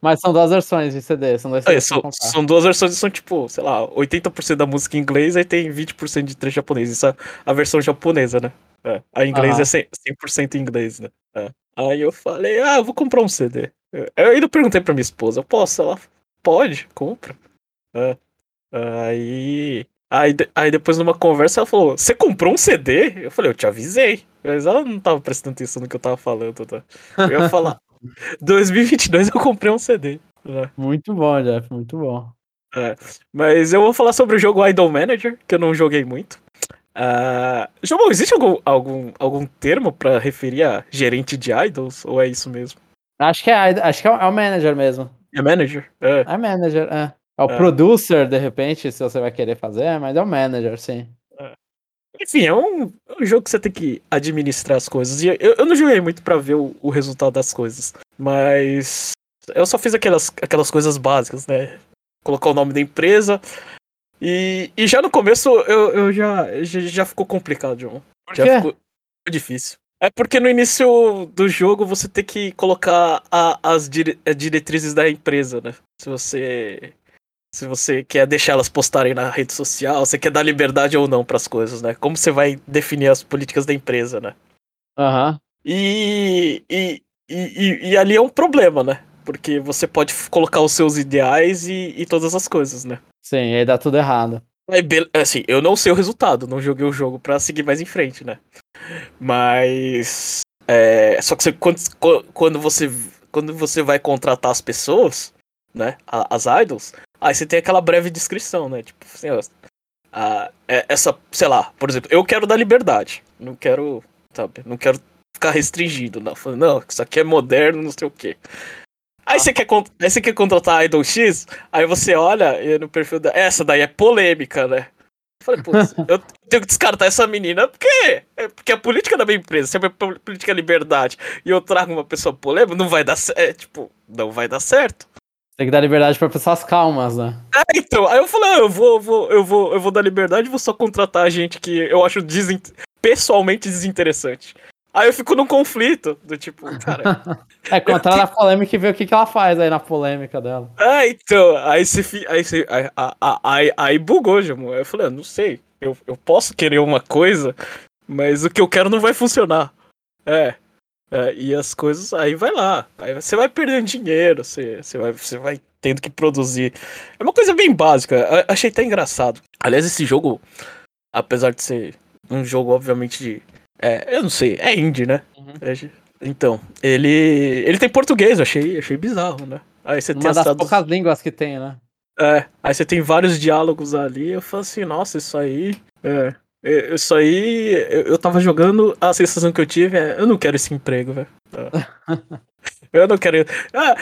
Mas são duas versões de CD, são dois É, são, são duas versões e são tipo, sei lá, 80% da música em inglês e tem 20% de trecho japonês. Isso é a versão japonesa, né? É, a inglês é 100%, 100% em inglês, né? É. Aí eu falei, ah, eu vou comprar um CD. Eu eu ainda perguntei pra minha esposa, posso? Ela, pode, compra. É. Aí Aí, aí depois numa conversa ela falou, você comprou um CD? Eu falei, eu te avisei. Mas ela não tava prestando atenção no que eu tava falando, tá? Eu ia falar, 2022 eu comprei um CD. Né? Muito bom, Jeff, muito bom. É, mas eu vou falar sobre o jogo Idol Manager, que eu não joguei muito. Uh, João, existe algum, algum, algum termo para referir a gerente de idols? Ou é isso mesmo? Acho que é, acho que é o manager mesmo. É manager? É, é manager, é. É o é. producer, de repente, se você vai querer fazer, mas é o manager, sim. É. Enfim, é um, é um, jogo que você tem que administrar as coisas. E eu, eu não joguei muito para ver o, o, resultado das coisas. Mas eu só fiz aquelas, aquelas coisas básicas, né? Colocar o nome da empresa. E, e já no começo eu, eu já, já, já ficou complicado, João. Por já ficou difícil. É porque no início do jogo você tem que colocar a, as dire, diretrizes da empresa, né? Se você se você quer deixar elas postarem na rede social, você quer dar liberdade ou não para as coisas, né? Como você vai definir as políticas da empresa, né? Aham. Uhum. E, e, e, e, ali é um problema, né? Porque você pode colocar os seus ideais e, e todas as coisas, né? Sim, aí dá tudo errado. Assim, eu não sei o resultado, não joguei o jogo para seguir mais em frente, né? Mas. É, só que você, quando, quando, você, quando você vai contratar as pessoas, né? As idols, Aí você tem aquela breve descrição, né? Tipo, assim, ó, a, é, essa, sei lá, por exemplo, eu quero dar liberdade. Não quero, sabe, não quero ficar restringido. Não, falando, não, isso aqui é moderno, não sei o quê. Aí, ah. você quer, aí você quer contratar a Idol X, aí você olha no perfil da. Essa daí é polêmica, né? Eu falei, putz, eu tenho que descartar essa menina porque, é porque a política da minha empresa, se a política é liberdade e eu trago uma pessoa polêmica, não vai dar certo. É, tipo, não vai dar certo. Tem que dar liberdade para pessoas calmas, né? É, então, aí eu falei, ah, eu vou, vou, eu vou, eu vou dar liberdade e vou só contratar gente que eu acho desin... pessoalmente desinteressante. Aí eu fico num conflito, do tipo, cara. é, contratar na polêmica e ver o que, que ela faz aí na polêmica dela. É, então, aí você. Aí, você, aí, aí, aí bugou. Aí eu falei, ah, não sei. Eu, eu posso querer uma coisa, mas o que eu quero não vai funcionar. É. É, e as coisas, aí vai lá. Aí você vai perdendo dinheiro, você, você, vai, você vai tendo que produzir. É uma coisa bem básica. Achei até engraçado. Aliás, esse jogo, apesar de ser um jogo, obviamente, de. É, eu não sei, é indie, né? Uhum. É, então, ele. Ele tem português, achei, achei bizarro, né? Aí você Uma tem das poucas línguas que tem, né? É, aí você tem vários diálogos ali, eu falo assim, nossa, isso aí. É, isso aí, eu, tava jogando, a sensação que eu tive é, eu não quero esse emprego, velho. eu não quero. Ah,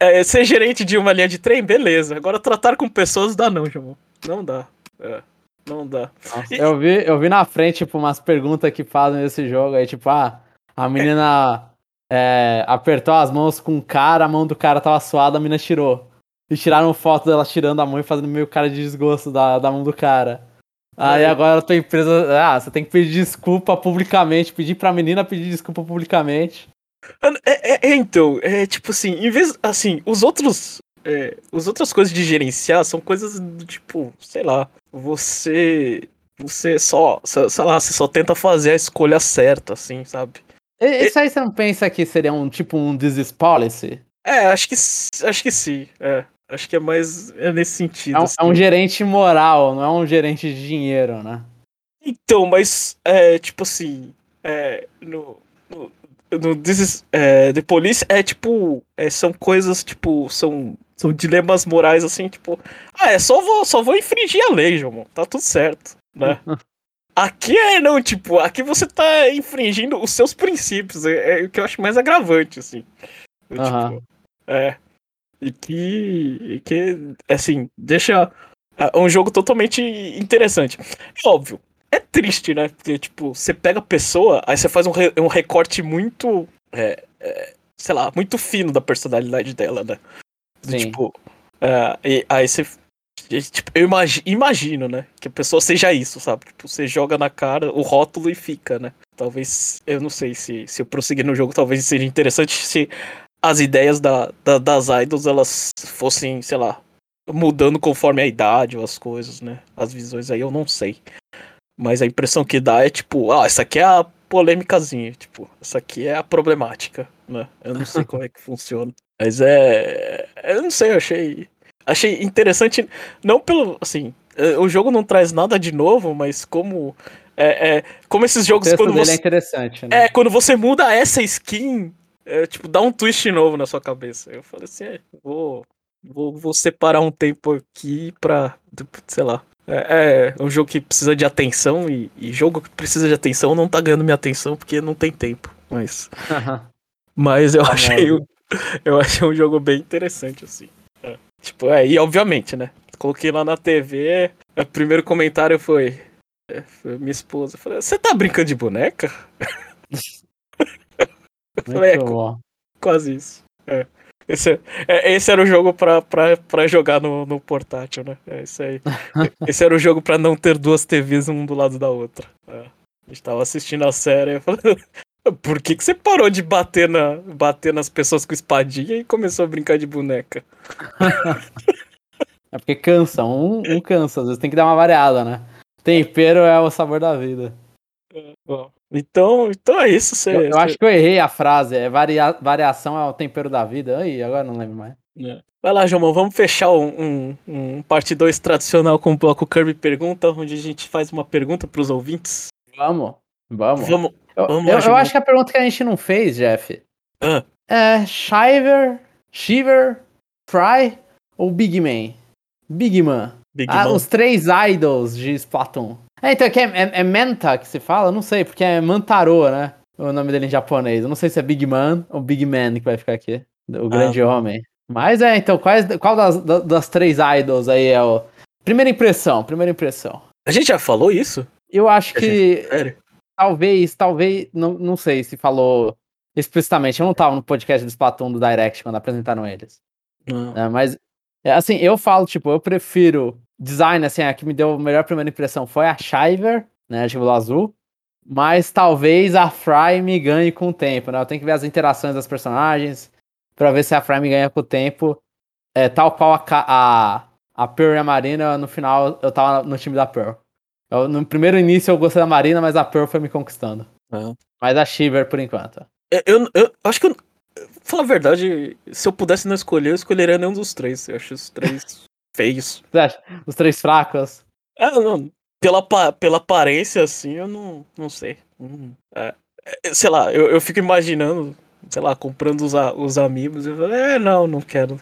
é, ser gerente de uma linha de trem, beleza. Agora tratar com pessoas dá não, João. Não dá. É, não dá. Nossa, e... eu, vi, eu vi na frente, tipo, umas perguntas que fazem nesse jogo aí, tipo, ah, a menina é, apertou as mãos com o cara, a mão do cara tava suada, a menina tirou. E tiraram foto dela tirando a mão e fazendo meio cara de desgosto da, da mão do cara. Aí agora a tua empresa. Ah, você tem que pedir desculpa publicamente, pedir pra menina pedir desculpa publicamente. É, é, é então, é tipo assim, em vez. Assim, os outros. É, as outras coisas de gerenciar são coisas do tipo, sei lá, você. Você só, sei lá, você só tenta fazer a escolha certa, assim, sabe? Isso aí você não pensa que seria um tipo um disease policy? É, acho que, acho que sim. É. Acho que é mais é nesse sentido. É um, assim. é um, gerente moral, não é um gerente de dinheiro, né? Então, mas é tipo assim. É, no, no, no This é, The Police é tipo. É, são coisas tipo. São, são dilemas morais assim, tipo. Ah, é só vou, só vou infringir a lei, João. Tá tudo certo, né? Aqui é não, tipo, aqui você tá infringindo os seus princípios. É, é o que eu acho mais agravante, assim. Tipo, é. E que, que assim, deixa um jogo totalmente interessante. É óbvio, é triste, né? Porque, tipo, você pega a pessoa, aí você faz um, re, um recorte muito, é, é, sei lá, muito fino da personalidade dela, né? Sim. Tipo, é, e aí você. Tipo, eu imagino, imagino, né? Que a pessoa seja isso, sabe? Tipo, você joga na cara o rótulo e fica, né? Talvez, eu não sei se, se eu prosseguir no jogo, talvez seja interessante se as ideias da, da, das idols elas fossem, sei lá, mudando conforme a idade ou as coisas, né? As visões aí eu não sei. Mas a impressão que dá é tipo, ah, essa aqui é a polêmicazinha, tipo, essa aqui é a problemática, né? Eu não sei como é que funciona. Mas é. Eu não sei, eu achei. Achei interessante, não pelo. Assim, é, o jogo não traz nada de novo, mas como. É, é, como esses O jogos texto quando você. é interessante, né? É, quando você muda essa skin, é, tipo, dá um twist novo na sua cabeça. Eu falei assim, é, vou, vou, vou separar um tempo aqui pra, sei lá. É, é um jogo que precisa de atenção e, e jogo que precisa de atenção não tá ganhando minha atenção porque não tem tempo. Mas, mas eu Famoso. achei, o- eu achei um jogo bem interessante, assim. É. Tipo, é, e obviamente, né? Coloquei lá na TV, o primeiro comentário foi, é, foi minha esposa. Eu Falei, você tá brincando de boneca? Eu falei, é. Quase isso. É. Esse, é, esse era o jogo pra, pra, pra jogar no, no portátil, né? É isso aí. esse era o jogo pra não ter duas TVs um do lado da outra. É. A gente tava assistindo a série eu falei, por que, que você parou de bater, na, bater nas pessoas com espadinha e começou a brincar de boneca? É porque cansa, um, um cansa, às vezes tem que dar uma variada, né? Tempero é o sabor da vida. Bom, então, então é isso. Você, Eu, eu acho que eu errei a frase, é varia, variação é o tempero da vida. Aí, agora eu não lembro mais. É. Vai lá, João, vamos fechar um, um, um parte 2 tradicional com o bloco Kirby Pergunta, onde a gente faz uma pergunta pros ouvintes. Vamos, vamos. Vamos. Eu, vamos eu- lá, eu Gilmar. acho que a pergunta que a gente não fez, Jeff, Ah, é Shiver, Shiver, Fry ou Big Man? Big Man. Big Ah, Mom. os três idols de Splatoon. É, então aqui é, é, é Manta que se fala? Eu Não sei, porque é Mantaro, né? O nome dele em japonês. Eu não sei se é Big Man ou Big Man que vai ficar aqui. O grande homem. Mas é, então, quais, qual das, da- das três idols aí é o. Primeira impressão, primeira impressão. A gente já falou isso? Eu acho que Sério? talvez, talvez, não, não sei se falou explicitamente. Eu não tava no podcast do Splatoon do Direct quando apresentaram eles. Né? Mas, é, assim, eu falo, tipo, eu prefiro design, assim, a que me deu a melhor primeira impressão foi a Shiver, né, de Gelo Azul. Mas talvez a Fry me ganhe com o tempo, né? Eu tenho que ver as interações das personagens pra ver se a Fry me ganha com o tempo. É, tal qual a, a, a Pearl e a Marina, no final eu tava no time da Pearl. Eu- no primeiro início eu gostei da Marina, mas a Pearl foi me conquistando. Ah. Mas a Shiver por enquanto. Eu, eu, eu acho que eu. Falar a verdade, se eu pudesse não escolher, eu escolheria nenhum dos três. Eu acho os três acha? Os três fracos. Ah, não. Pela, pela aparência, assim, eu não, não sei. Hum, é. É, sei lá, eu, eu fico imaginando, sei lá, comprando os, os amigos. Eu falo, é, não, não quero.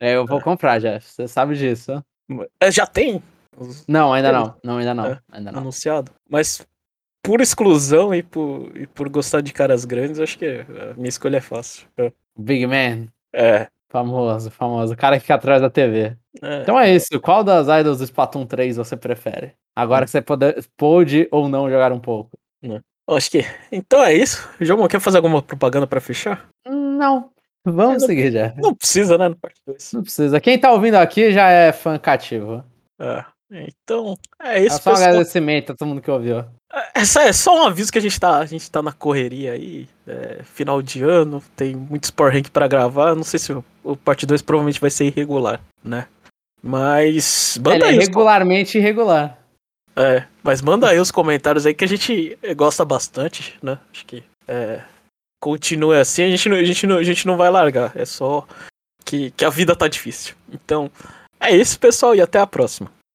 É, eu vou comprar, Jeff. Você sabe disso. É, já tem Não, ainda não. Não, ainda não. É. Ainda não. anunciado. Mas por exclusão e por, e por gostar de caras grandes, acho que a minha escolha é fácil. É. Big Man. É. Famoso, famoso. O cara que fica atrás da TV. é. Então é isso. Qual das idols do Splatoon 3 você prefere? Agora que você pode, pôde ou não jogar um pouco. Eu Acho que. Então é isso. João, quer fazer alguma propaganda pra fechar? Não. Vamos Não- seguir, Jeff. Não precisa, né? No parte 2. Não precisa. Quem tá ouvindo aqui já é fã cativo. É. Então, é É isso, só um pessoal. agradecimento a todo mundo que ouviu. Essa é só um aviso que a gente tá, a gente tá na correria aí. é, final de ano, tem muitos Power Rank pra gravar. Não sei se o, o parte 2 provavelmente vai ser irregular, né? Mas. Manda é aí. os regularmente irregular. É, mas manda aí os comentários aí que a gente eh, gosta bastante, né? Acho que é, continue assim, a gente, não, a, gente não, a gente não vai largar. É só que, que a vida tá difícil. Então, é isso, pessoal, e até a próxima.